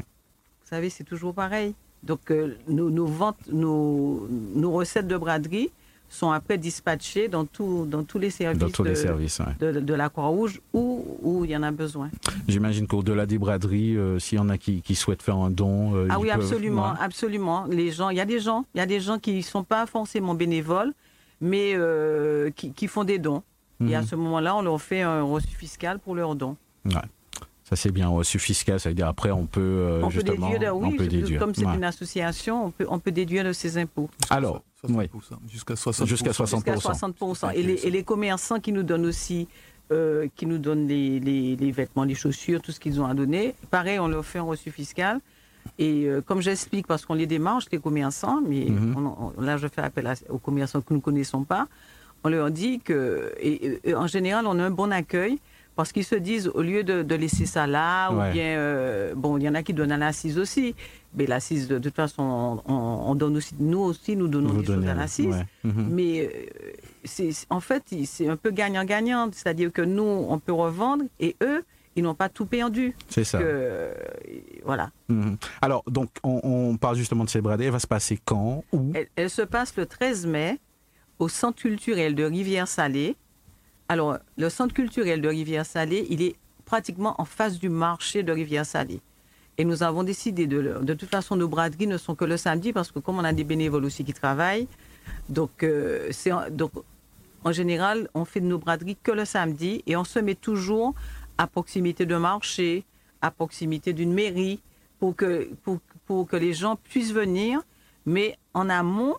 Vous savez, c'est toujours pareil. Donc, euh, nos, nos ventes, nos, nos recettes de braderie sont après dispatchées dans, tout, dans tous les services, Dans tous de, les services. ouais. de, de la Croix-Rouge où, où il y en a besoin. J'imagine qu'au-delà des braderies, euh, s'il y en a qui, qui souhaitent faire un don. euh, Ah oui, peuvent- absolument, ouais. absolument. Les gens, il y a des gens, il y a des gens qui ne sont pas forcément bénévoles, mais euh, qui, qui font des dons. Et à Mhm. ce moment-là, on leur fait un reçu fiscal pour leurs dons. Ouais. Ça c'est bien, reçu fiscal, ça veut dire après on peut euh, on peut justement, déduire, de, on oui, peut déduire. comme c'est Ouais. une association, on peut, on peut déduire de ses impôts. Alors, oui. Jusqu'à 60%. Jusqu'à 60%. Jusqu'à 60%. Et les, et les commerçants qui nous donnent aussi, euh, qui nous donnent les, les- les vêtements, les chaussures, tout ce qu'ils ont à donner, pareil, on leur fait un reçu fiscal. Et euh, comme j'explique, parce qu'on les démarche, les commerçants, mais Mhm. on- on- là je fais appel à- aux commerçants que nous ne connaissons pas, on leur dit que, et, et en général, on a un bon accueil. Parce qu'ils se disent, au lieu de, de laisser ça là, Ouais. ou bien, euh, bon, il y en a qui donnent à l'assise aussi, mais l'assise, de, de toute façon, on, on donne aussi, nous aussi, nous donnons Vous des choses à l'assise. ouais. Mhm. Mais euh, c'est en fait, c'est un peu gagnant-gagnant. C'est-à-dire que nous, on peut revendre et eux, ils n'ont pas tout perdu. C'est ça. Que, voilà. Mhm. Alors, donc, on, on parle justement de ces braderies. Elle va se passer quand? Où? Elle, elle se passe le 13 mai au Centre culturel de Rivière-Salée. Alors, le Centre culturel de Rivière-Salée, il est pratiquement en face du marché de Rivière-Salée. Et nous avons décidé de, de toute façon, nos braderies ne sont que le samedi parce que comme on a des bénévoles aussi qui travaillent, donc, euh, c'est donc en général, on fait de nos braderies que le samedi et on se met toujours à proximité d'un marché, à proximité d'une mairie, pour que, pour, pour que les gens puissent venir. Mais en amont,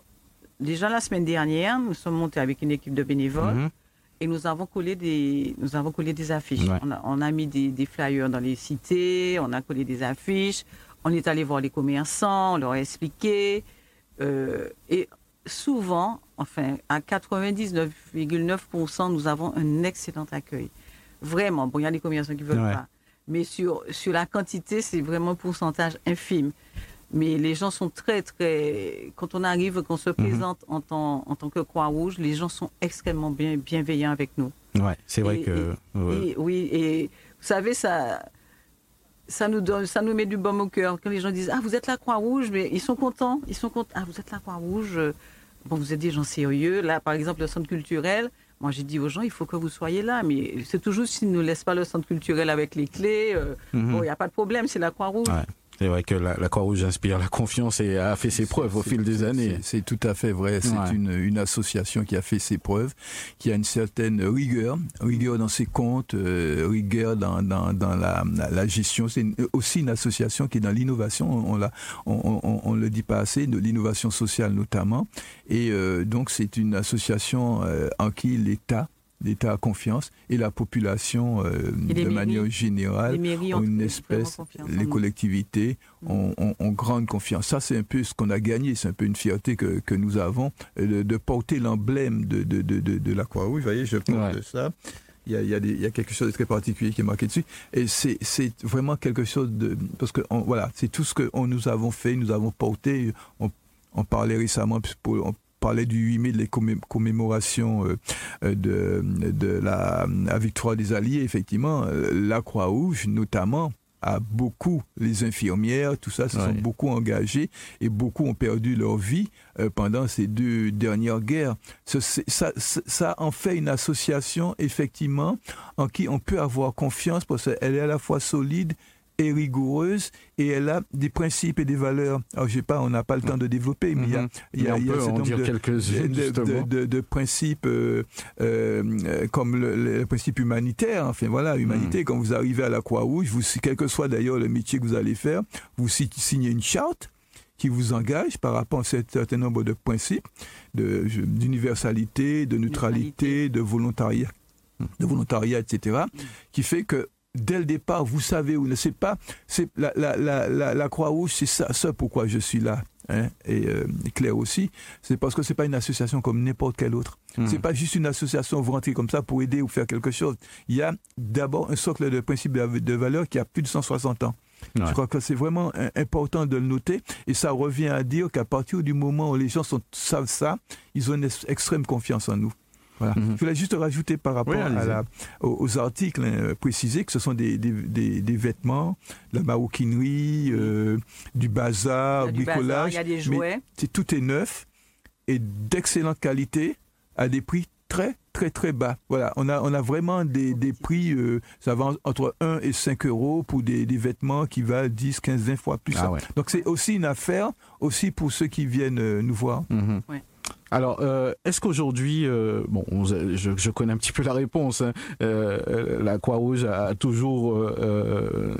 déjà la semaine dernière, nous sommes montés avec une équipe de bénévoles Mhm. Et nous avons collé des, nous avons collé des affiches. Ouais. On, a, on a mis des, des flyers dans les cités, on a collé des affiches, on est allé voir les commerçants, on leur a expliqué. euh, et souvent, enfin, à 99,9%, nous avons un excellent accueil. Vraiment. Bon, il y a des commerçants qui veulent Ouais. pas. Mais sur, sur la quantité, c'est vraiment un pourcentage infime. Mais les gens sont très, très. Quand on arrive, qu'on Mhm. se présente en, tant, en tant que Croix-Rouge, les gens sont extrêmement bien, bienveillants avec nous. Ouais, c'est vrai Et- que. et- ouais. et- oui, et vous savez, ça, ça, nous donne, ça nous met du baume au cœur. Quand les gens disent Ah, vous êtes la Croix-Rouge, mais ils sont contents. Ils sont contents. Ah, vous êtes la Croix-Rouge. Bon, vous êtes des gens sérieux. Là, par exemple, le centre culturel, moi, j'ai dit aux gens Il faut que vous soyez là. Mais c'est toujours s'ils ne nous laissent pas le centre culturel avec les clés. euh, Mhm. Bon, il n'y a pas de problème, c'est la Croix-Rouge. Ouais. C'est vrai que la, la Croix-Rouge inspire la confiance et a fait ses preuves au fil des années. C'est tout à fait vrai. C'est Ouais. une, une association qui a fait ses preuves, qui a une certaine rigueur, rigueur dans ses comptes, euh, rigueur dans, dans, dans la, la gestion. C'est aussi une association qui est dans l'innovation. On, l'a- on, on, on le dit pas assez, de l'innovation sociale notamment. Et euh, donc c'est une association euh, en qui l'État l'État a confiance et la population euh, Et de mairies. manière générale Les mairies ont une espèce, les collectivités ont, ont- ont grande confiance. Ça, c'est un peu ce qu'on a gagné, c'est un peu une fierté que, que nous avons euh, de, de porter l'emblème de, de, de, de, de la Croix-Rouge. Vous voyez, je porte Ouais. ça. Il y, a, il, y a des- il y a quelque chose de très particulier qui est marqué dessus. Et c'est c'est vraiment quelque chose de... Parce que on- voilà, c'est tout ce que on- nous avons fait, nous avons porté. On, on parlait récemment pour, parlait du 8 mai, les commémorations de, de la, la, victoire des Alliés, effectivement, la Croix-Rouge, notamment, a beaucoup, les infirmières, tout ça, se sont beaucoup engagés et beaucoup ont perdu leur vie euh, pendant ces deux dernières guerres. Ça, en fait une association, effectivement, en qui on peut avoir confiance parce qu'elle est à la fois solide est rigoureuse et elle a des principes et des valeurs. Alors, je sais pas, on n'a pas le temps de développer, mais il y a, mhm. il y a, il y a de, de, de, principes euh, euh, comme le, principe humanitaire. Enfin, voilà, humanité, mhm. quand vous arrivez à la Croix-Rouge, vous, quel que soit d'ailleurs le métier que vous allez faire, vous signez une charte qui vous engage par rapport à un certain nombre de principes d'universalité, de, neutralité, de volontariat de volontariat, etc., qui fait que dès le départ, vous savez où ne c'est pas, c'est la, la, la, la, Croix-Rouge, c'est ça, ça pourquoi je suis là. Hein, et euh, Claire aussi, c'est parce que c'est pas une association comme n'importe quelle autre. Hmm. C'est pas juste une association vous rentrez comme ça pour aider ou faire quelque chose. Il y a d'abord un socle de principes de, valeurs qui a plus de 160 ans. Je crois que c'est vraiment important de le noter et ça revient à dire qu'à partir du moment où les gens sont, savent ça, ils ont une extrême confiance en nous. Mhm. Je voulais juste rajouter par rapport aux, articles hein, précisés que ce sont des, vêtements, de la maroquinerie, euh, du bazar, du bricolage. Il y a des jouets. tout est neuf et d'excellente qualité à des prix très très très bas. Voilà, on a on a vraiment des, prix euh, ça va entre 1 et 5 euros pour des, vêtements qui valent 10, 15, 20 fois plus. Ah Donc c'est aussi une affaire aussi pour ceux qui viennent euh, nous voir. Mhm. Alors, euh, est-ce qu'aujourd'hui, euh, bon, je, connais un petit peu la réponse, hein, euh, la Croix-Rouge a toujours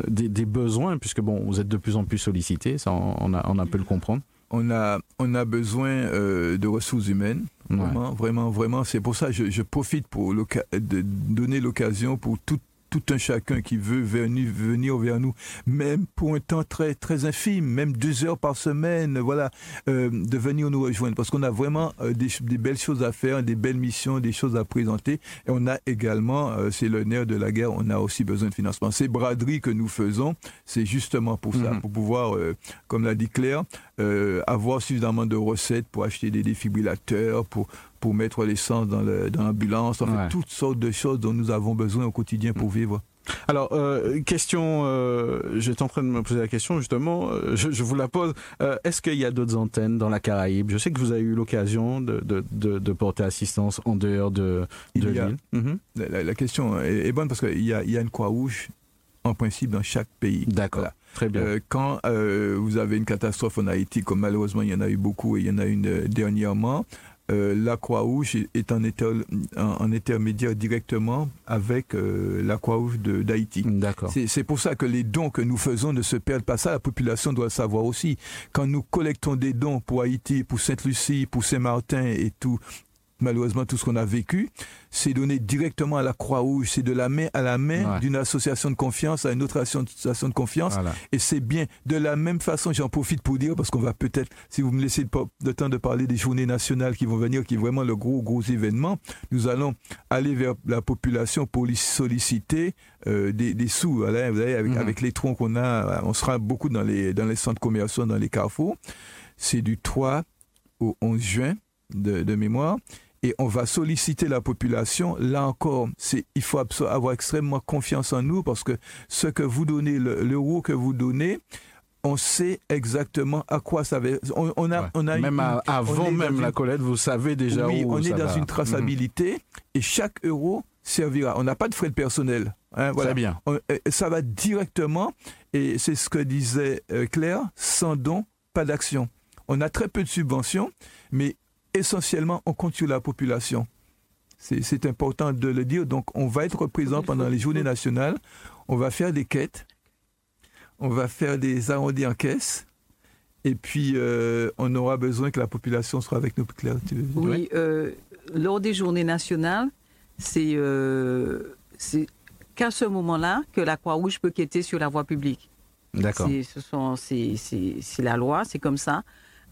des, besoins, puisque bon, vous êtes de plus en plus sollicité, ça, on a, on a pu le comprendre. On a, on a besoin de ressources humaines, vraiment, vraiment, vraiment. C'est pour ça que je, je profite pour de donner l'occasion pour toutes tout un chacun qui veut venir, venir vers nous, même pour un temps très, très infime, même deux heures par semaine, voilà, euh, de venir nous rejoindre. Parce qu'on a vraiment euh, des, belles choses à faire, des belles missions, des choses à présenter. Et on a également, euh, c'est le nerf de la guerre, on a aussi besoin de financement. Ces braderies que nous faisons, c'est justement pour ça, mhm. pour pouvoir, comme l'a dit Claire, avoir suffisamment de recettes pour acheter des défibrillateurs, pour pour mettre l'essence dans l'ambulance, dans en fait, toutes sortes de choses dont nous avons besoin au quotidien pour mm. vivre. Alors, euh, question, euh, j'étais en train de me poser la question justement, euh, je, vous la pose. Est-ce qu'il y a d'autres antennes dans la Caraïbe? Je sais que vous avez eu l'occasion de, de, de, porter assistance en dehors de, de l'île. Mhm. la, question est, bonne parce qu'il y a, il y a une Croix-Rouge en principe dans chaque pays. D'accord. Très bien. quand vous avez une catastrophe en Haïti, comme malheureusement il y en a eu beaucoup et il y en a une dernièrement, euh, la Croix-Rouge est en, intermédiaire directement avec euh, la Croix-Rouge d'Haïti. D'accord. C'est pour ça que les dons que nous faisons ne se perdent pas. Ça, la population doit le savoir aussi. Quand nous collectons des dons pour Haïti, pour Sainte-Lucie, pour Saint-Martin et tout, malheureusement tout ce qu'on a vécu, c'est donné directement à la Croix-Rouge, c'est de la main à la main d'une association de confiance à une autre association de confiance. Et c'est bien. De la même façon, j'en profite pour dire, parce qu'on va peut-être, si vous me laissez le temps de parler des journées nationales qui vont venir, qui est vraiment le gros, gros événement, nous allons aller vers la population pour lui solliciter euh, des, sous. vous voyez, avec, mhm. avec les troncs qu'on a, on sera beaucoup dans les, dans les centres commerciaux, dans les carrefours. C'est du 3 au 11 juin de mémoire et on va solliciter la population. Là encore, c'est, il faut avoir extrêmement confiance en nous parce que ce que vous donnez, l'euro que vous donnez, on sait exactement à quoi ça va. On, a, on a même avant même la collecte, vous savez déjà oui, où on est dans une traçabilité et chaque euro servira. On n'a pas de frais de personnel. Hein, voilà. bien. ça va directement et c'est ce que disait euh, Claire. Sans don, pas d'action. On a très peu de subventions, mais essentiellement, on compte sur la population. C'est important de le dire. Donc, on va être présent pendant les journées nationales. On va faire des quêtes. On va faire des arrondis en caisse. Et puis, euh, on aura besoin que la population soit avec nous. Claire, oui, euh, lors des journées nationales, c'est euh, qu'à ce moment-là que la Croix-Rouge peut quêter sur la voie publique. D'accord. C'est la loi, c'est comme ça.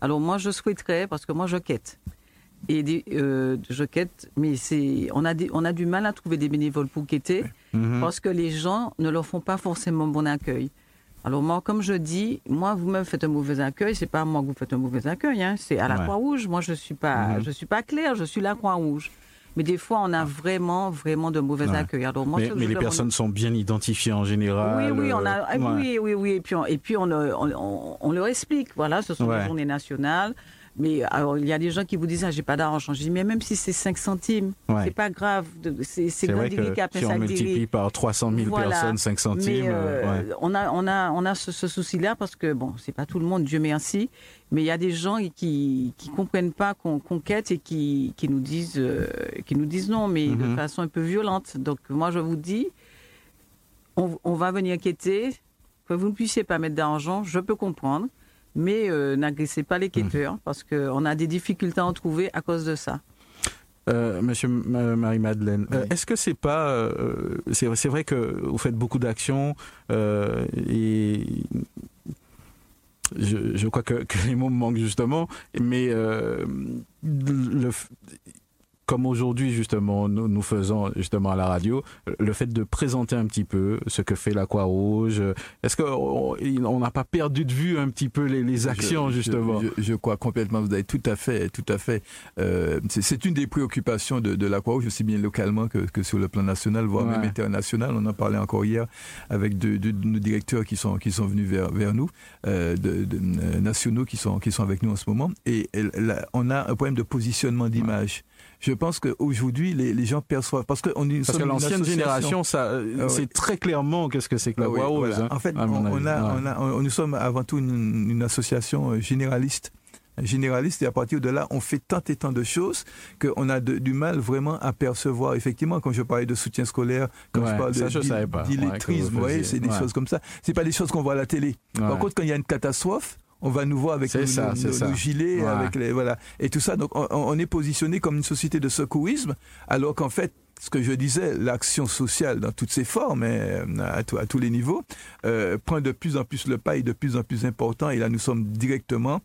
Alors moi, je souhaiterais, parce que moi, je quête. Et euh, je quête, mais c'est, on a, on a du mal à trouver des bénévoles pour quêter, mhm. parce que les gens ne leur font pas forcément bon accueil. Alors moi, comme je dis, moi, vous me faites un mauvais accueil, c'est pas moi que vous faites un mauvais accueil, hein, c'est à la Ouais. Croix-Rouge. Moi, je suis pas, Mhm. je suis pas claire, je suis la Croix-Rouge. Mais des fois, on a vraiment, vraiment de mauvais Ouais. accueils. Alors moi, mais les personnes sont bien identifiées en général. oui, oui, on a, euh, ah, ouais. oui, oui, oui, et puis on, et puis on, on, on- leur explique, voilà, ce sont Ouais. des journées nationales. Mais alors, il y a des gens qui vous disent, ah, j'ai pas d'argent. Je dis, mais même si c'est 5 centimes, Ouais. c'est pas grave. C'est Gandhi qui a si on ça multiplie par 300 000 Voilà. personnes, 5 centimes, Mais euh, euh, ouais. on a, on a, on a ce, ce souci-là parce que, bon, c'est pas tout le monde, Dieu merci, mais il y a des gens qui qui comprennent pas qu'on qu'on quête et qui, qui, nous disent, euh, qui nous disent non, mais de Mhm. façon un peu violente. Donc, moi, je vous dis, on, on va venir quêter, que vous ne puissiez pas mettre d'argent, je peux comprendre, mais euh, n'agressez pas les quêteurs parce qu'on a des difficultés à en trouver à cause de ça. Euh, Monsieur Marie-Madeleine, euh, est-ce que c'est pas. euh, c'est c'est vrai que vous faites beaucoup d'actions euh, et. Je, je crois que, que les mots me manquent justement, mais euh, le, comme aujourd'hui justement nous, nous faisons justement à la radio, le fait de présenter un petit peu ce que fait la Croix-Rouge, est-ce qu'on on n'a pas perdu de vue un petit peu les, les actions Je- justement? je, je crois complètement, vous avez tout à fait, tout à fait. euh, c'est- une des préoccupations de, de la Croix-Rouge, aussi bien localement que, que sur le plan national, voire Ouais. même international. On en parlait encore hier avec de nos directeurs qui sont, qui sont venus vers, vers nous, euh, euh, nationaux qui sont, qui sont avec nous en ce moment. Et là, on a un problème de positionnement d'image. Je pense qu'aujourd'hui, les, les gens perçoivent. Parce, que on est- nous Parce que sommes une l'ancienne génération, ça, Ah oui. c'est très clairement qu'est-ce que c'est que la Ah oui, Croix-Rouge. voilà. hein, En fait, on, a, Ouais. on a- on- nous sommes avant tout une, une association euh, généraliste. Généraliste, et à partir de là, on fait tant et tant de choses qu'on a de- du mal vraiment à percevoir. Effectivement, quand je parlais de soutien scolaire, quand Ouais, je parle de ouais, d'illettrisme, faisiez. c'est des Ouais. choses comme ça. C'est pas des choses qu'on voit à la télé. Par Ouais. contre, quand il y a une catastrophe, on va nous voir avec nos, ça, nos- c'est nos- ça. nos gilets, Ouais. avec les, voilà, et tout ça. Donc, on, on est positionné comme une société de secourisme, alors qu'en fait, ce que je disais, l'action sociale dans toutes ses formes, hein, à, tout- à tous les niveaux, euh, prend de plus en plus le pas et de plus en plus important. Et là, nous sommes directement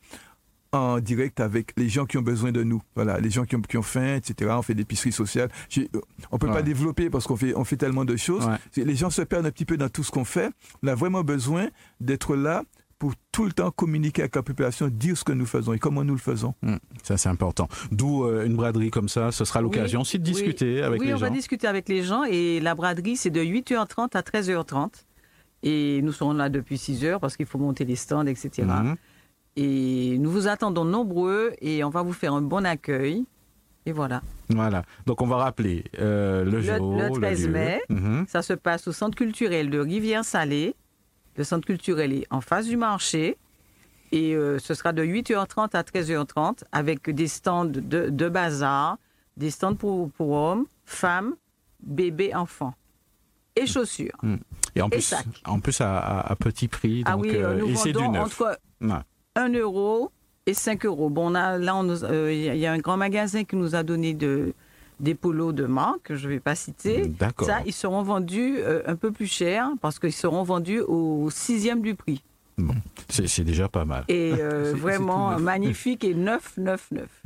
en direct avec les gens qui ont besoin de nous. Voilà, les gens qui ont, qui ont faim, etc. On fait sociales. J'ai- euh, On peut Ouais. pas développer parce qu'on fait, on fait tellement de choses. Ouais. Les gens se perdent un petit peu dans tout ce qu'on fait. On a vraiment besoin d'être là pour tout le temps communiquer avec la population, dire ce que nous faisons et comment nous le faisons. Hum, Ça, c'est important. D'où euh, une braderie comme ça, ce sera l'occasion aussi de Oui, discuter avec oui, les on va gens. discuter avec les gens et la braderie, c'est de 8h30 à 13h30. Et nous serons là depuis 6h parce qu'il faut monter les stands, etc. Mhm. Et nous vous attendons nombreux et on va vous faire un bon accueil. Et voilà. Voilà. Donc, on va rappeler euh, le, Le- jour, le 13 lieu. mai. Mhm. Ça se passe au centre culturel de Rivière-Salée. Le centre culturel est en face du marché. Et euh, ce sera de 8h30 à 13h30 avec des stands de, de bazar, des stands pour, pour hommes, femmes, bébés, enfants. Et chaussures. Et en Et plus, sac. en plus à, à- à petit prix. ah donc, oui, euh, nous et c'est du neuf. entre Ouais. 1 euro et 5 euros. Bon, on a- là, euh, a- il y a un grand magasin qui nous a donné de, des polos de marque, que je ne vais pas citer. D'accord. Ça, ils seront vendus euh, un peu plus cher parce qu'ils seront vendus au sixième du prix. Bon, c'est déjà pas mal. Et euh, vraiment magnifique et neuf, neuf, neuf.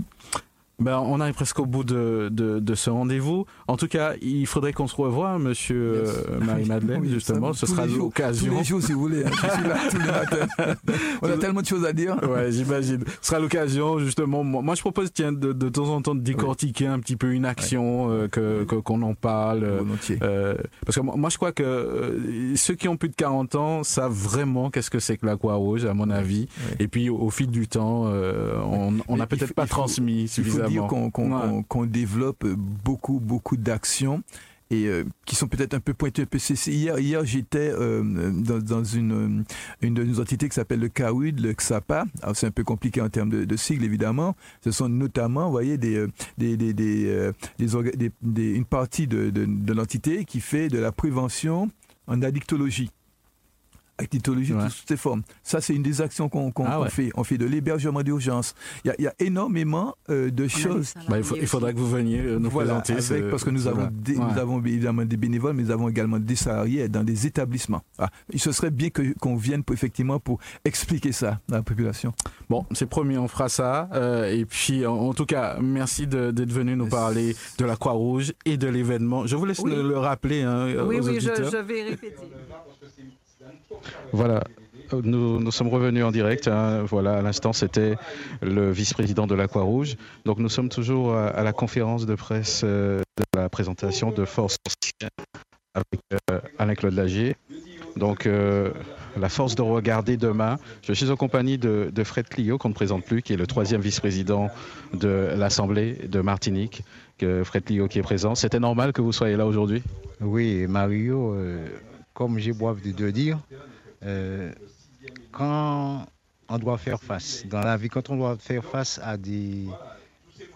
Ben, on arrive presque au bout de, de, de ce rendez-vous. En tout cas, il faudrait qu'on se revoie, monsieur euh, Marie-Madeleine, Oui, justement. Ce tous sera l'occasion. Tous les jours, si vous voulez. hein. Je suis là tous les matins. On a tellement de choses à dire. Ouais, j'imagine. Ce sera l'occasion, justement. Moi, je propose, tiens, de, de temps en temps, de décortiquer un petit peu une action, euh, que que- qu'on en parle. euh, euh, parce que moi, je crois que euh, ceux qui ont plus de 40 ans savent vraiment qu'est-ce que c'est que la Croix-Rouge, à mon avis. Et puis, au, au fil du temps, euh, on n'a peut-être pas il faut- transmis suffisamment. Dire qu'on Ouais. développe beaucoup, beaucoup d'actions et euh, qui sont peut-être un peu pointées, un peu cessées. Hier, hier j'étais euh, dans, dans une, une de nos entités qui s'appelle le CAWID, le XAPA. C'est un peu compliqué en termes de, de sigles, évidemment. Ce sont notamment, vous voyez, des, euh, des, des, des, euh, une partie de, de, de l'entité qui fait de la prévention en addictologie. Addictologie Ouais. de toutes ses formes. Ça, c'est une des actions qu'on Ah ouais. fait. On fait de l'hébergement d'urgence. Il y a, il y a énormément euh, de choses. Bah, il, faut- il faudra que vous veniez euh, nous Voilà, présenter. avec- ce- parce que nous avons, des, Ouais. nous avons évidemment des bénévoles, mais nous avons également des salariés dans des établissements. Ah, ce serait bien que- qu'on vienne pour, effectivement pour expliquer ça à la population. Bon, c'est promis, on fera ça. Euh, et puis, en, en tout cas, merci d'être venu nous parler de la Croix-Rouge et de l'événement. Je vous laisse Oui. le, le rappeler hein, Oui, aux oui, je vais répéter. Voilà, nous, sommes revenus en direct. Hein. Voilà, à l'instant, c'était le vice-président de la Croix-Rouge. Donc, nous sommes toujours à, la conférence de presse euh, de la présentation de Force avec euh, Alain-Claude Lagier. Donc, euh, la force de regarder demain. Je suis en compagnie de, Fred Clio, qu'on ne présente plus, qui est le troisième vice-président de l'Assemblée de Martinique. Que Fred Clio qui est présent. C'était normal que vous soyez là aujourd'hui? Oui, Mario, comme j'ai boive de dire, quand on doit faire face, dans la vie, quand on doit faire face à des,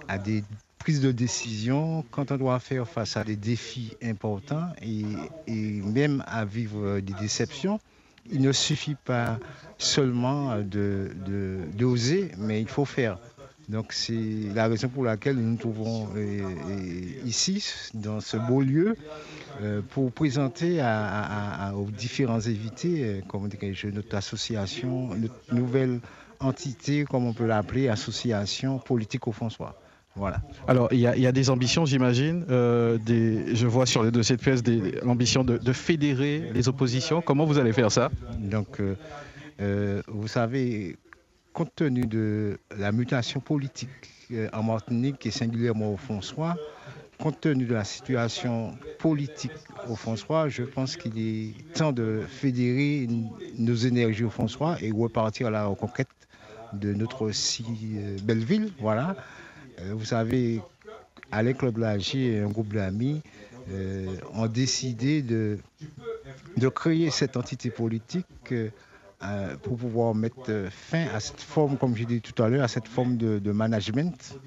à des prises de décision, quand on doit faire face à des défis importants et, et même à vivre des déceptions, il ne suffit pas seulement de, d'oser, mais il faut faire. Donc c'est la raison pour laquelle nous nous trouvons euh, euh, ici, dans ce beau lieu, euh, pour présenter aux différents invités, comme notre association, notre nouvelle entité, comme on peut l'appeler, association politique au François. Voilà. Alors, il y, a des ambitions, j'imagine. je vois sur les dossiers de pièces l'ambition de, de, fédérer les oppositions. Comment vous allez faire ça? Donc, vous savez, compte tenu de la mutation politique euh, en Martinique et singulièrement au François, compte tenu de la situation politique au François, je pense qu'il est temps de fédérer nos énergies au François et repartir à la reconquête de notre si euh, belle ville. Euh, vous savez, Alain Claude et un groupe d'amis ont décidé de, créer cette entité politique pour pouvoir mettre fin à cette forme, comme j'ai dit tout à l'heure, à cette forme de, management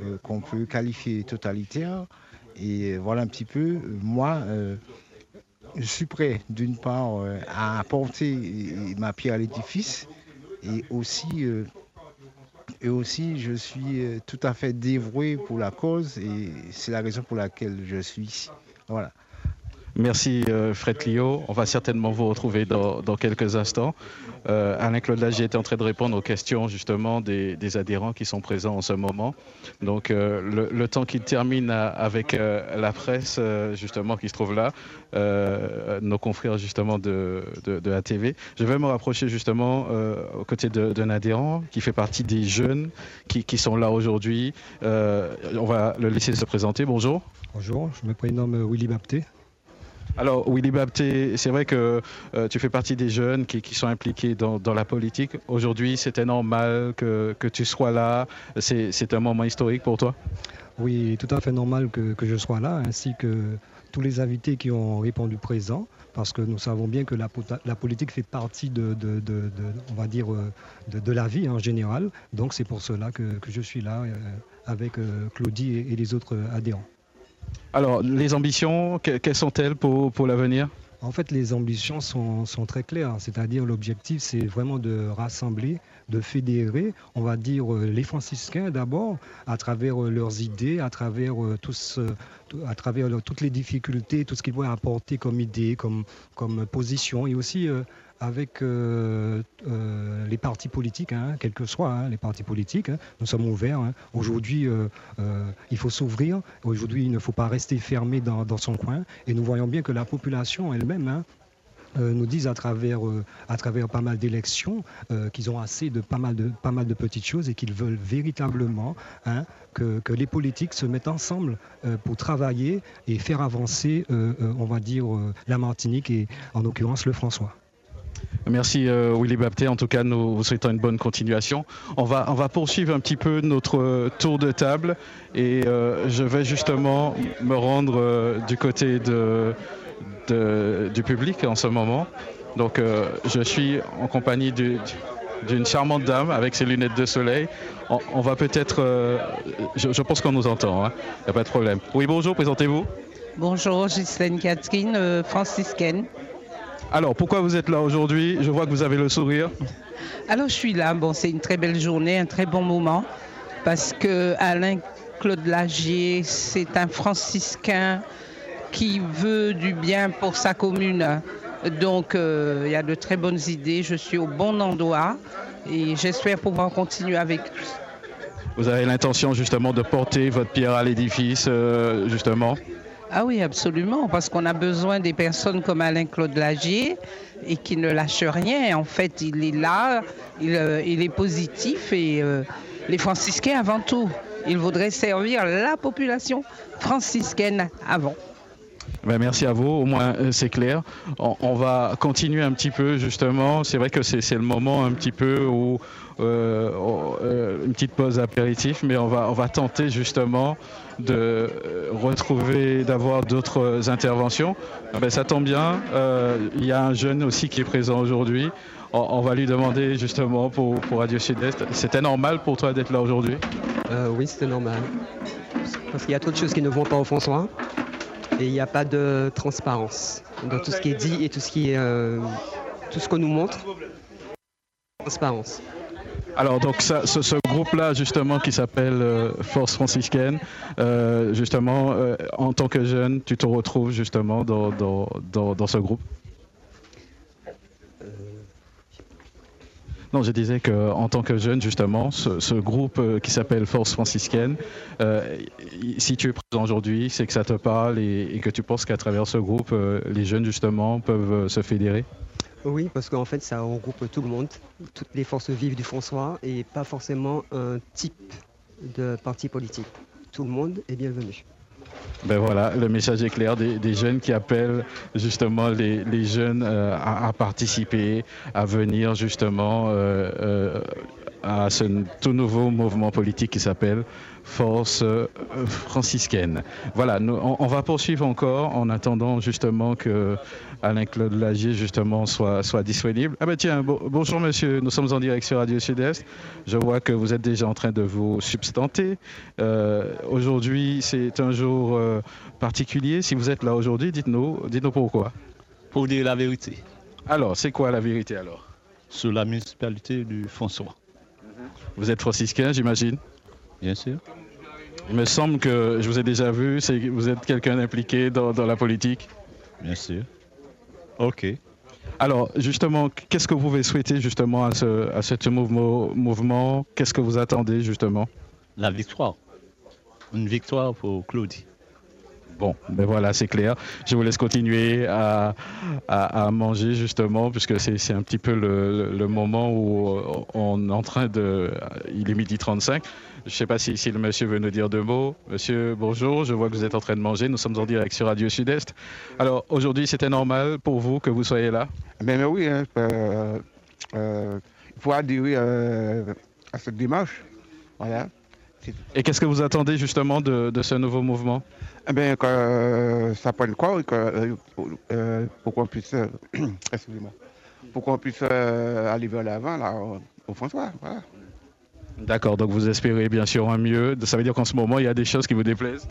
euh, qu'on peut qualifier totalitaire. Et voilà un petit peu, moi, euh, je suis prêt d'une part à apporter ma pierre à l'édifice et aussi, et aussi je suis tout à fait dévoué pour la cause et c'est la raison pour laquelle je suis ici. Voilà. Merci euh, Fred Clio. On va certainement vous retrouver dans, quelques instants. Euh, Alain-Claude Lagier est en train de répondre aux questions justement des, adhérents qui sont présents en ce moment. Donc euh, le, temps qu'il termine avec la presse justement qui se trouve là, nos confrères justement de, de, la TV, je vais me rapprocher justement aux côtés d'un adhérent qui fait partie des jeunes qui, sont là aujourd'hui. on va le laisser se présenter. Bonjour. Bonjour, je me Willy Bapté. Alors, Willy Bapté, c'est vrai que euh, tu fais partie des jeunes qui, sont impliqués dans, la politique. Aujourd'hui, c'était normal que, tu sois là. C'est un moment historique pour toi? Oui, tout à fait normal que, je sois là, ainsi que tous les invités qui ont répondu présent, parce que nous savons bien que la, politique fait partie euh, de, la vie en général. Donc c'est pour cela que, je suis là euh, avec Claudie et les autres adhérents. Alors, les ambitions, quelles sont-elles pour, pour l'avenir? En fait, les ambitions sont, très claires. C'est-à-dire, l'objectif, c'est vraiment de rassembler, de fédérer, on va dire, euh, les franciscains d'abord, à travers euh, leurs idées, à travers, euh, tous, toutes les difficultés, tout ce qu'ils pourraient apporter comme idées, comme, comme position, et aussi avec euh, euh, les partis politiques, hein, quels que soient hein, les partis politiques. Hein. nous sommes ouverts. Aujourd'hui, euh, il faut s'ouvrir. Aujourd'hui, il ne faut pas rester fermé dans, son coin. Et nous voyons bien que la population elle-même nous disent à travers, à travers pas mal d'élections qu'ils ont assez de pas mal de, pas mal de petites choses et qu'ils veulent véritablement que, que, les politiques se mettent ensemble pour travailler et faire avancer, on va dire, la Martinique et en l'occurrence le François. Merci euh, Willy Bapté. En tout cas, nous vous souhaitons une bonne continuation. On va, on va poursuivre un petit peu notre euh, tour de table et euh, je vais justement me rendre du côté de, du public en ce moment. Donc, je suis en compagnie d'une charmante dame avec ses lunettes de soleil. On, va peut-être. Je, pense qu'on nous entend, il hein. n'y a pas de problème. Oui, bonjour, présentez-vous. Bonjour, Ghislaine Catherine, franciscaine. Alors, pourquoi vous êtes là aujourd'hui? Je vois que vous avez le sourire. Alors, je suis là. Bon, c'est une très belle journée, un très bon moment, parce que Alain Claude Lagier, c'est un franciscain qui veut du bien pour sa commune. Donc, euh, il y a de très bonnes idées. Je suis au bon endroit et j'espère pouvoir continuer avec lui. Vous avez l'intention justement de porter votre pierre à l'édifice, euh, justement? Ah oui, absolument, parce qu'on a besoin des personnes comme Alain-Claude Lagier et qui ne lâche rien. En fait, il est là, il, euh, est positif et euh, les franciscains avant tout. Il voudrait servir la population franciscaine avant. Ben, merci à vous, au moins euh, c'est clair. On, va continuer un petit peu justement. C'est vrai que c'est le moment un petit peu où une petite pause apéritif, mais on va, on va tenter justement de retrouver, d'avoir d'autres interventions. Ah ben, ça tombe bien, il y a un jeune aussi qui est présent aujourd'hui on, va lui demander justement pour, Radio Sud-Est, c'était normal pour toi d'être là aujourd'hui? Euh, Oui, c'était normal. Parce qu'il y a trop de choses qui ne vont pas au François et il n'y a pas de transparence dans tout ce qui est dit et tout ce qui est, euh, tout ce qu'on nous montre. Transparence. Alors donc ce, groupe-là justement qui s'appelle euh, Force franciscaine, justement en tant que jeune, tu te retrouves justement dans, ce groupe? Non, je disais qu'en tant que jeune, justement, ce, groupe euh, qui s'appelle Force franciscaine, euh, si tu es présent aujourd'hui, c'est que ça te parle et, que tu penses qu'à travers ce groupe, euh, les jeunes, justement, peuvent se fédérer oui, parce qu'en fait, ça regroupe tout le monde, toutes les forces vives du François et pas forcément un type de parti politique. Tout le monde est bienvenu. Ben voilà, le message est clair des, jeunes qui appellent justement les, jeunes euh, à, participer, à venir justement euh, euh, à ce tout nouveau mouvement politique qui s'appelle Force franciscaine. Voilà, on, va poursuivre encore en attendant justement que Alain-Claude Lagier justement soit, soit disponible. Ah ben tiens, bonjour monsieur, nous sommes en direct sur Radio Sud-Est. Je vois que vous êtes déjà en train de vous substanter. Euh, aujourd'hui, c'est un jour euh, particulier. Si vous êtes là aujourd'hui, dites-nous dites -nous pourquoi. Pour dire la vérité. Alors, c'est quoi la vérité alors? Sur la municipalité du François. Vous êtes franciscain, j'imagine? Bien sûr. Il me semble que je vous ai déjà vu, c'est vous êtes quelqu'un impliqué dans, dans la politique. Bien sûr. Ok. Alors, justement, qu'est-ce que vous pouvez souhaiter justement à ce, à ce mouvement, mouvement? Qu'est-ce que vous attendez justement? La victoire. Une victoire pour Claudie. Bon, ben voilà, c'est clair. Je vous laisse continuer à, à, manger justement, puisque c'est un petit peu le, le, moment où on est en train de... Il est midi 35. Je ne sais pas si, si, le monsieur veut nous dire deux mots. Monsieur, bonjour, je vois que vous êtes en train de manger. Nous sommes en direct sur Radio Sud-Est. Alors, aujourd'hui, c'était normal pour vous que vous soyez là? Ben, mais oui, hein, euh, euh, il faut adhérer euh, à cette démarche. Voilà. Et qu'est-ce que vous attendez justement de, de ce nouveau mouvement? Eh bien, que ça prenne corps pour qu'on puisse, pour qu'on puisse aller vers l'avant là, au François. Voilà. D'accord, donc vous espérez bien sûr un mieux. Ça veut dire qu'en ce moment, il y a des choses qui vous déplaisent?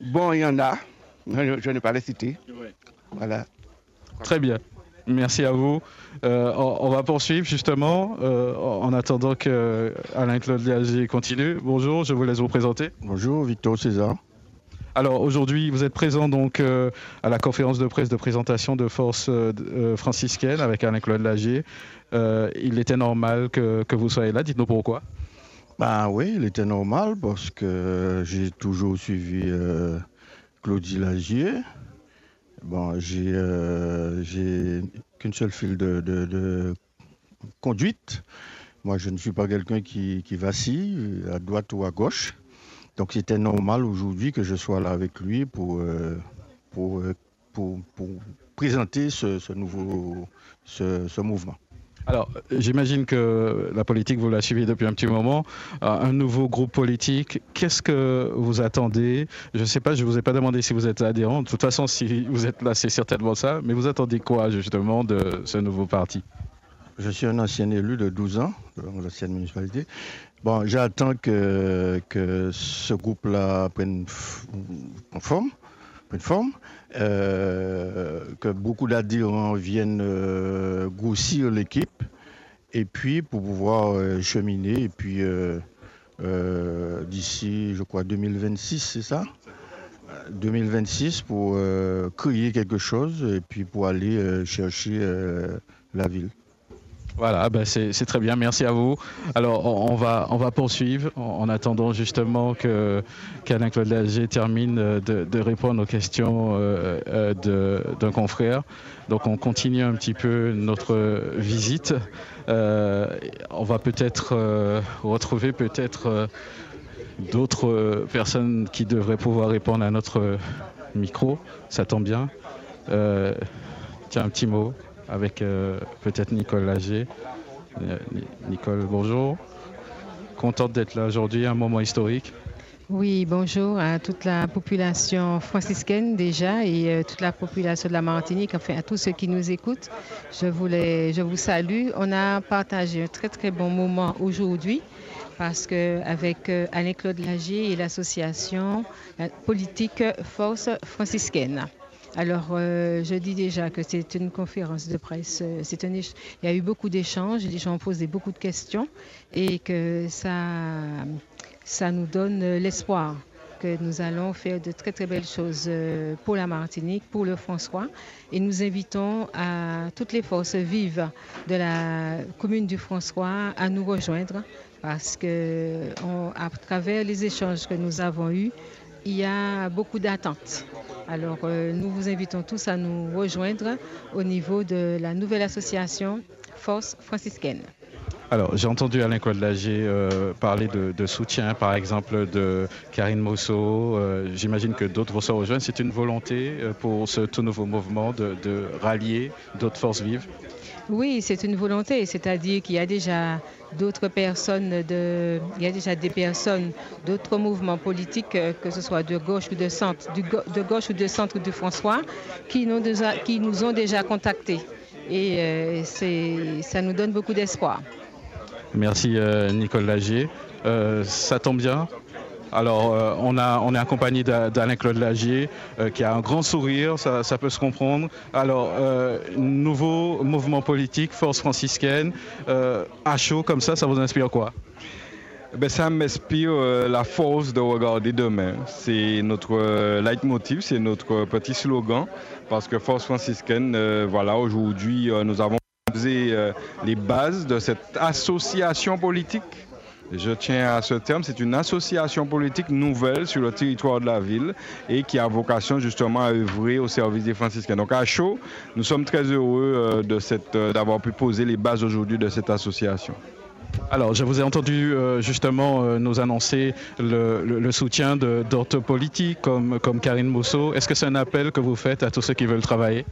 Bon, il y en a. Je, n'ai pas les citer. Voilà. Très bien. Merci à vous. Euh, on, va poursuivre justement euh, en attendant que Alain-Claude Liagier continue. Bonjour, je vous laisse vous présenter. Bonjour, Victor César. Alors aujourd'hui, vous êtes présent donc euh, à la conférence de presse de présentation de Force franciscaine avec Alain-Claude Lagier. il était normal que, que vous soyez là. Dites-nous pourquoi. Ben oui, il était normal parce que j'ai toujours suivi Claudie Lagier. Bon, j'ai euh, qu'une seule file de, conduite. Moi, je ne suis pas quelqu'un qui, vacille à droite ou à gauche. Donc, c'était normal aujourd'hui que je sois là avec lui pour, euh, euh, présenter ce, nouveau ce mouvement. Alors, j'imagine que la politique, vous la suivez depuis un petit moment. Euh, un nouveau groupe politique, qu'est-ce que vous attendez? Je ne sais pas, je ne vous ai pas demandé si vous êtes adhérent. De toute façon, si vous êtes là, c'est certainement ça. Mais vous attendez quoi, justement, de ce nouveau parti? Je suis un ancien élu de 12 ans dans l'ancienne municipalité. Bon, j'attends que, que ce groupe-là prenne forme une forme, euh, que beaucoup d'adhérents viennent euh, grossir l'équipe, et puis pour pouvoir euh, cheminer, et puis d'ici, je crois, 2026, c'est ça? 2026 pour créer quelque chose, et puis pour aller chercher la ville. Voilà, ben c'est très bien, merci à vous. Alors on, va, on va poursuivre en, attendant justement que qu'Alain Claude Lager termine de, répondre aux questions euh, euh, d'un confrère. Donc on continue un petit peu notre visite. Euh, on va peut-être retrouver peut-être d'autres personnes qui devraient pouvoir répondre à notre micro. Ça tombe bien. tiens, un petit mot avec euh, peut-être Nicole Lager. Euh, Nicole, bonjour. Contente d'être là aujourd'hui, un moment historique. Oui, bonjour à toute la population franciscaine déjà et euh, toute la population de la Martinique, enfin à tous ceux qui nous écoutent. Je, voulais, je vous salue. On a partagé un très très bon moment aujourd'hui parce qu'avec Alain-Claude Lagier et l'association politique Force franciscaine. Alors, euh, je dis déjà que c'est une conférence de presse. Euh, c'est un, il y a eu beaucoup d'échanges, les gens ont posé beaucoup de questions et que ça, ça nous donne l'espoir que nous allons faire de très très belles choses euh, pour la Martinique, pour le François. Et nous invitons à toutes les forces vives de la commune du François à nous rejoindre parce que à travers les échanges que nous avons eus, il y a beaucoup d'attentes. Alors, euh, nous vous invitons tous à nous rejoindre au niveau de la nouvelle association Force franciscaine. Alors, j'ai entendu Alain Claude euh, parler de, soutien, par exemple, de Karine Mosso. Euh, j'imagine que d'autres vont se rejoindre. C'est une volonté pour ce tout nouveau mouvement de rallier d'autres forces vives oui, c'est une volonté, c'est-à-dire qu'il y a déjà d'autres personnes, de, il y a déjà des personnes d'autres mouvements politiques, euh, que ce soit de gauche ou de centre, de gauche ou de centre du François, qui nous, déjà, qui nous ont déjà contactés. Et euh, ça nous donne beaucoup d'espoir. Merci euh, Nicole Lagier. ça tombe bien, alors, euh, on, est accompagné d'Alain-Claude Lagier, euh, qui a un grand sourire, ça, peut se comprendre. Alors, euh, nouveau mouvement politique, force franciscaine, à chaud comme ça, ça vous inspire quoi? Ben, ça m'inspire la force de regarder demain. C'est notre leitmotiv, c'est notre petit slogan, parce que Force franciscaine, voilà, aujourd'hui, nous avons posé les bases de cette association politique je tiens à ce terme, c'est une association politique nouvelle sur le territoire de la ville et qui a vocation justement à œuvrer au service des franciscains. Donc à chaud, nous sommes très heureux euh, euh, d'avoir pu poser les bases aujourd'hui de cette association. Alors, je vous ai entendu euh, justement nous annoncer le, soutien d'autres politiques comme, comme Karine Mousseau. Est-ce que c'est un appel que vous faites à tous ceux qui veulent travailler?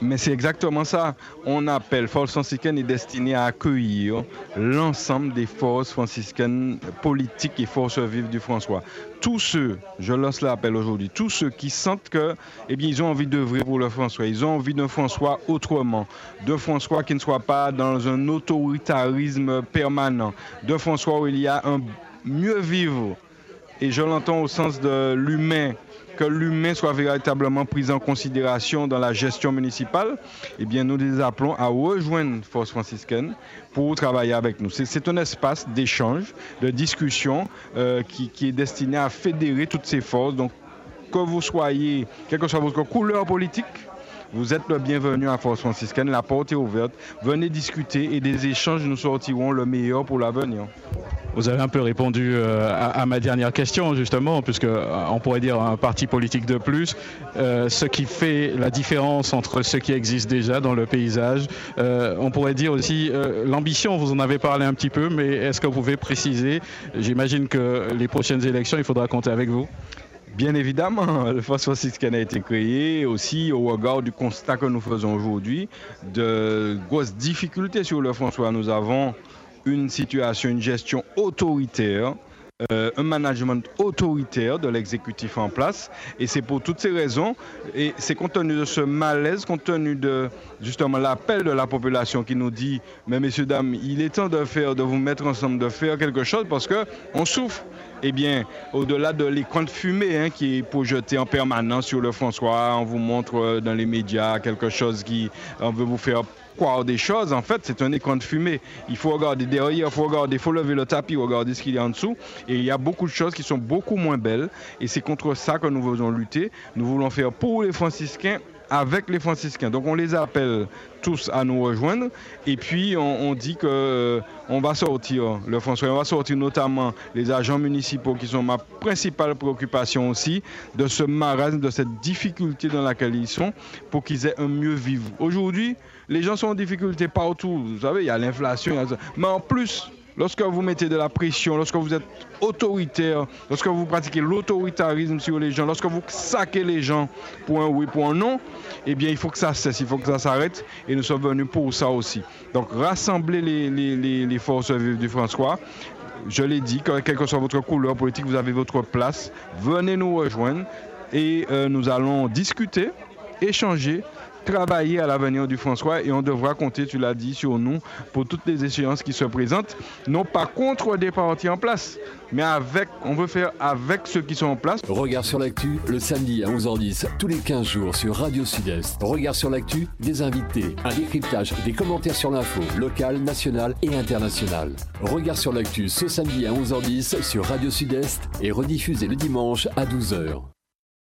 Mais c'est exactement ça. On appelle Force franciscaine est destiné à accueillir l'ensemble des forces franciscaines politiques et forces vives du François. Tous ceux, je lance l'appel aujourd'hui, tous ceux qui sentent que, eh bien, ils ont envie d'œuvrer pour le François, ils ont envie d'un François autrement, d'un François qui ne soit pas dans un autoritarisme permanent, d'un François où il y a un mieux vivre. Et je l'entends au sens de l'humain, que l'humain soit véritablement pris en considération dans la gestion municipale, eh bien, nous les appelons à rejoindre Force franciscaine pour travailler avec nous. C'est un espace d'échange, de discussion euh, qui, qui, est destiné à fédérer toutes ces forces. Donc, que vous soyez, quelle que soit votre couleur politique, vous êtes le bienvenu à Force franciscaine. La porte est ouverte. Venez discuter et des échanges nous sortiront le meilleur pour l'avenir. Vous avez un peu répondu euh, à, ma dernière question, justement, puisque euh, on pourrait dire un parti politique de plus. Euh, ce qui fait la différence entre ce qui existe déjà dans le paysage, on pourrait dire aussi l'ambition, vous en avez parlé un petit peu, mais est-ce que vous pouvez préciser J'imagine que les prochaines élections, il faudra compter avec vous. Bien évidemment, le Force franciscaine a été créé aussi au regard du constat que nous faisons aujourd'hui de grosses difficultés sur le François. Nous avons une situation, une gestion autoritaire euh, un management autoritaire de l'exécutif en place. Et c'est pour toutes ces raisons, et c'est compte tenu de ce malaise, compte tenu de justement l'appel de la population qui nous dit, mais messieurs, dames, il est temps de faire, de vous mettre ensemble, de faire quelque chose parce que on souffre. Eh bien, au-delà de l'écran de fumée hein, qui est projeté en permanence sur le François, on vous montre euh, dans les médias quelque chose qui on veut vous faire croire des choses, en fait, c'est un écran de fumée. Il faut regarder derrière, il faut regarder, il faut lever le tapis, regarder ce qu'il y a en dessous. Et il y a beaucoup de choses qui sont beaucoup moins belles. Et c'est contre ça que nous voulons lutter. Nous voulons faire pour les franciscains avec les franciscains. Donc on les appelle tous à nous rejoindre et puis on, dit que euh, on va sortir le François, on va sortir notamment les agents municipaux qui sont ma principale préoccupation aussi de ce marasme, de cette difficulté dans laquelle ils sont pour qu'ils aient un mieux vivre. Aujourd'hui, les gens sont en difficulté partout. Vous savez, il y a l'inflation, mais en plus Lorsque vous mettez de la pression, lorsque vous êtes autoritaire, lorsque vous pratiquez l'autoritarisme sur les gens, lorsque vous saquez les gens pour un oui, pour un non, eh bien, il faut que ça cesse, il faut que ça s'arrête. Et nous sommes venus pour ça aussi. Donc, rassembler les, forces du François. Je l'ai dit, quelle que soit votre couleur politique, vous avez votre place. Venez nous rejoindre et euh, nous allons discuter, échanger travailler à l'avenir du François et on devra compter, tu l'as dit, sur nous pour toutes les échéances qui se présentent, non pas contre des partis en place, mais avec, on veut faire avec ceux qui sont en place. Regard sur l'actu, le samedi à 11h10, tous les 15 jours sur Radio Sud-Est. Regard sur l'actu, des invités, un décryptage, des commentaires sur l'info, locale, nationale et internationale. Regard sur l'actu ce samedi à 11h10 sur Radio Sud-Est et rediffusé le dimanche à 12h.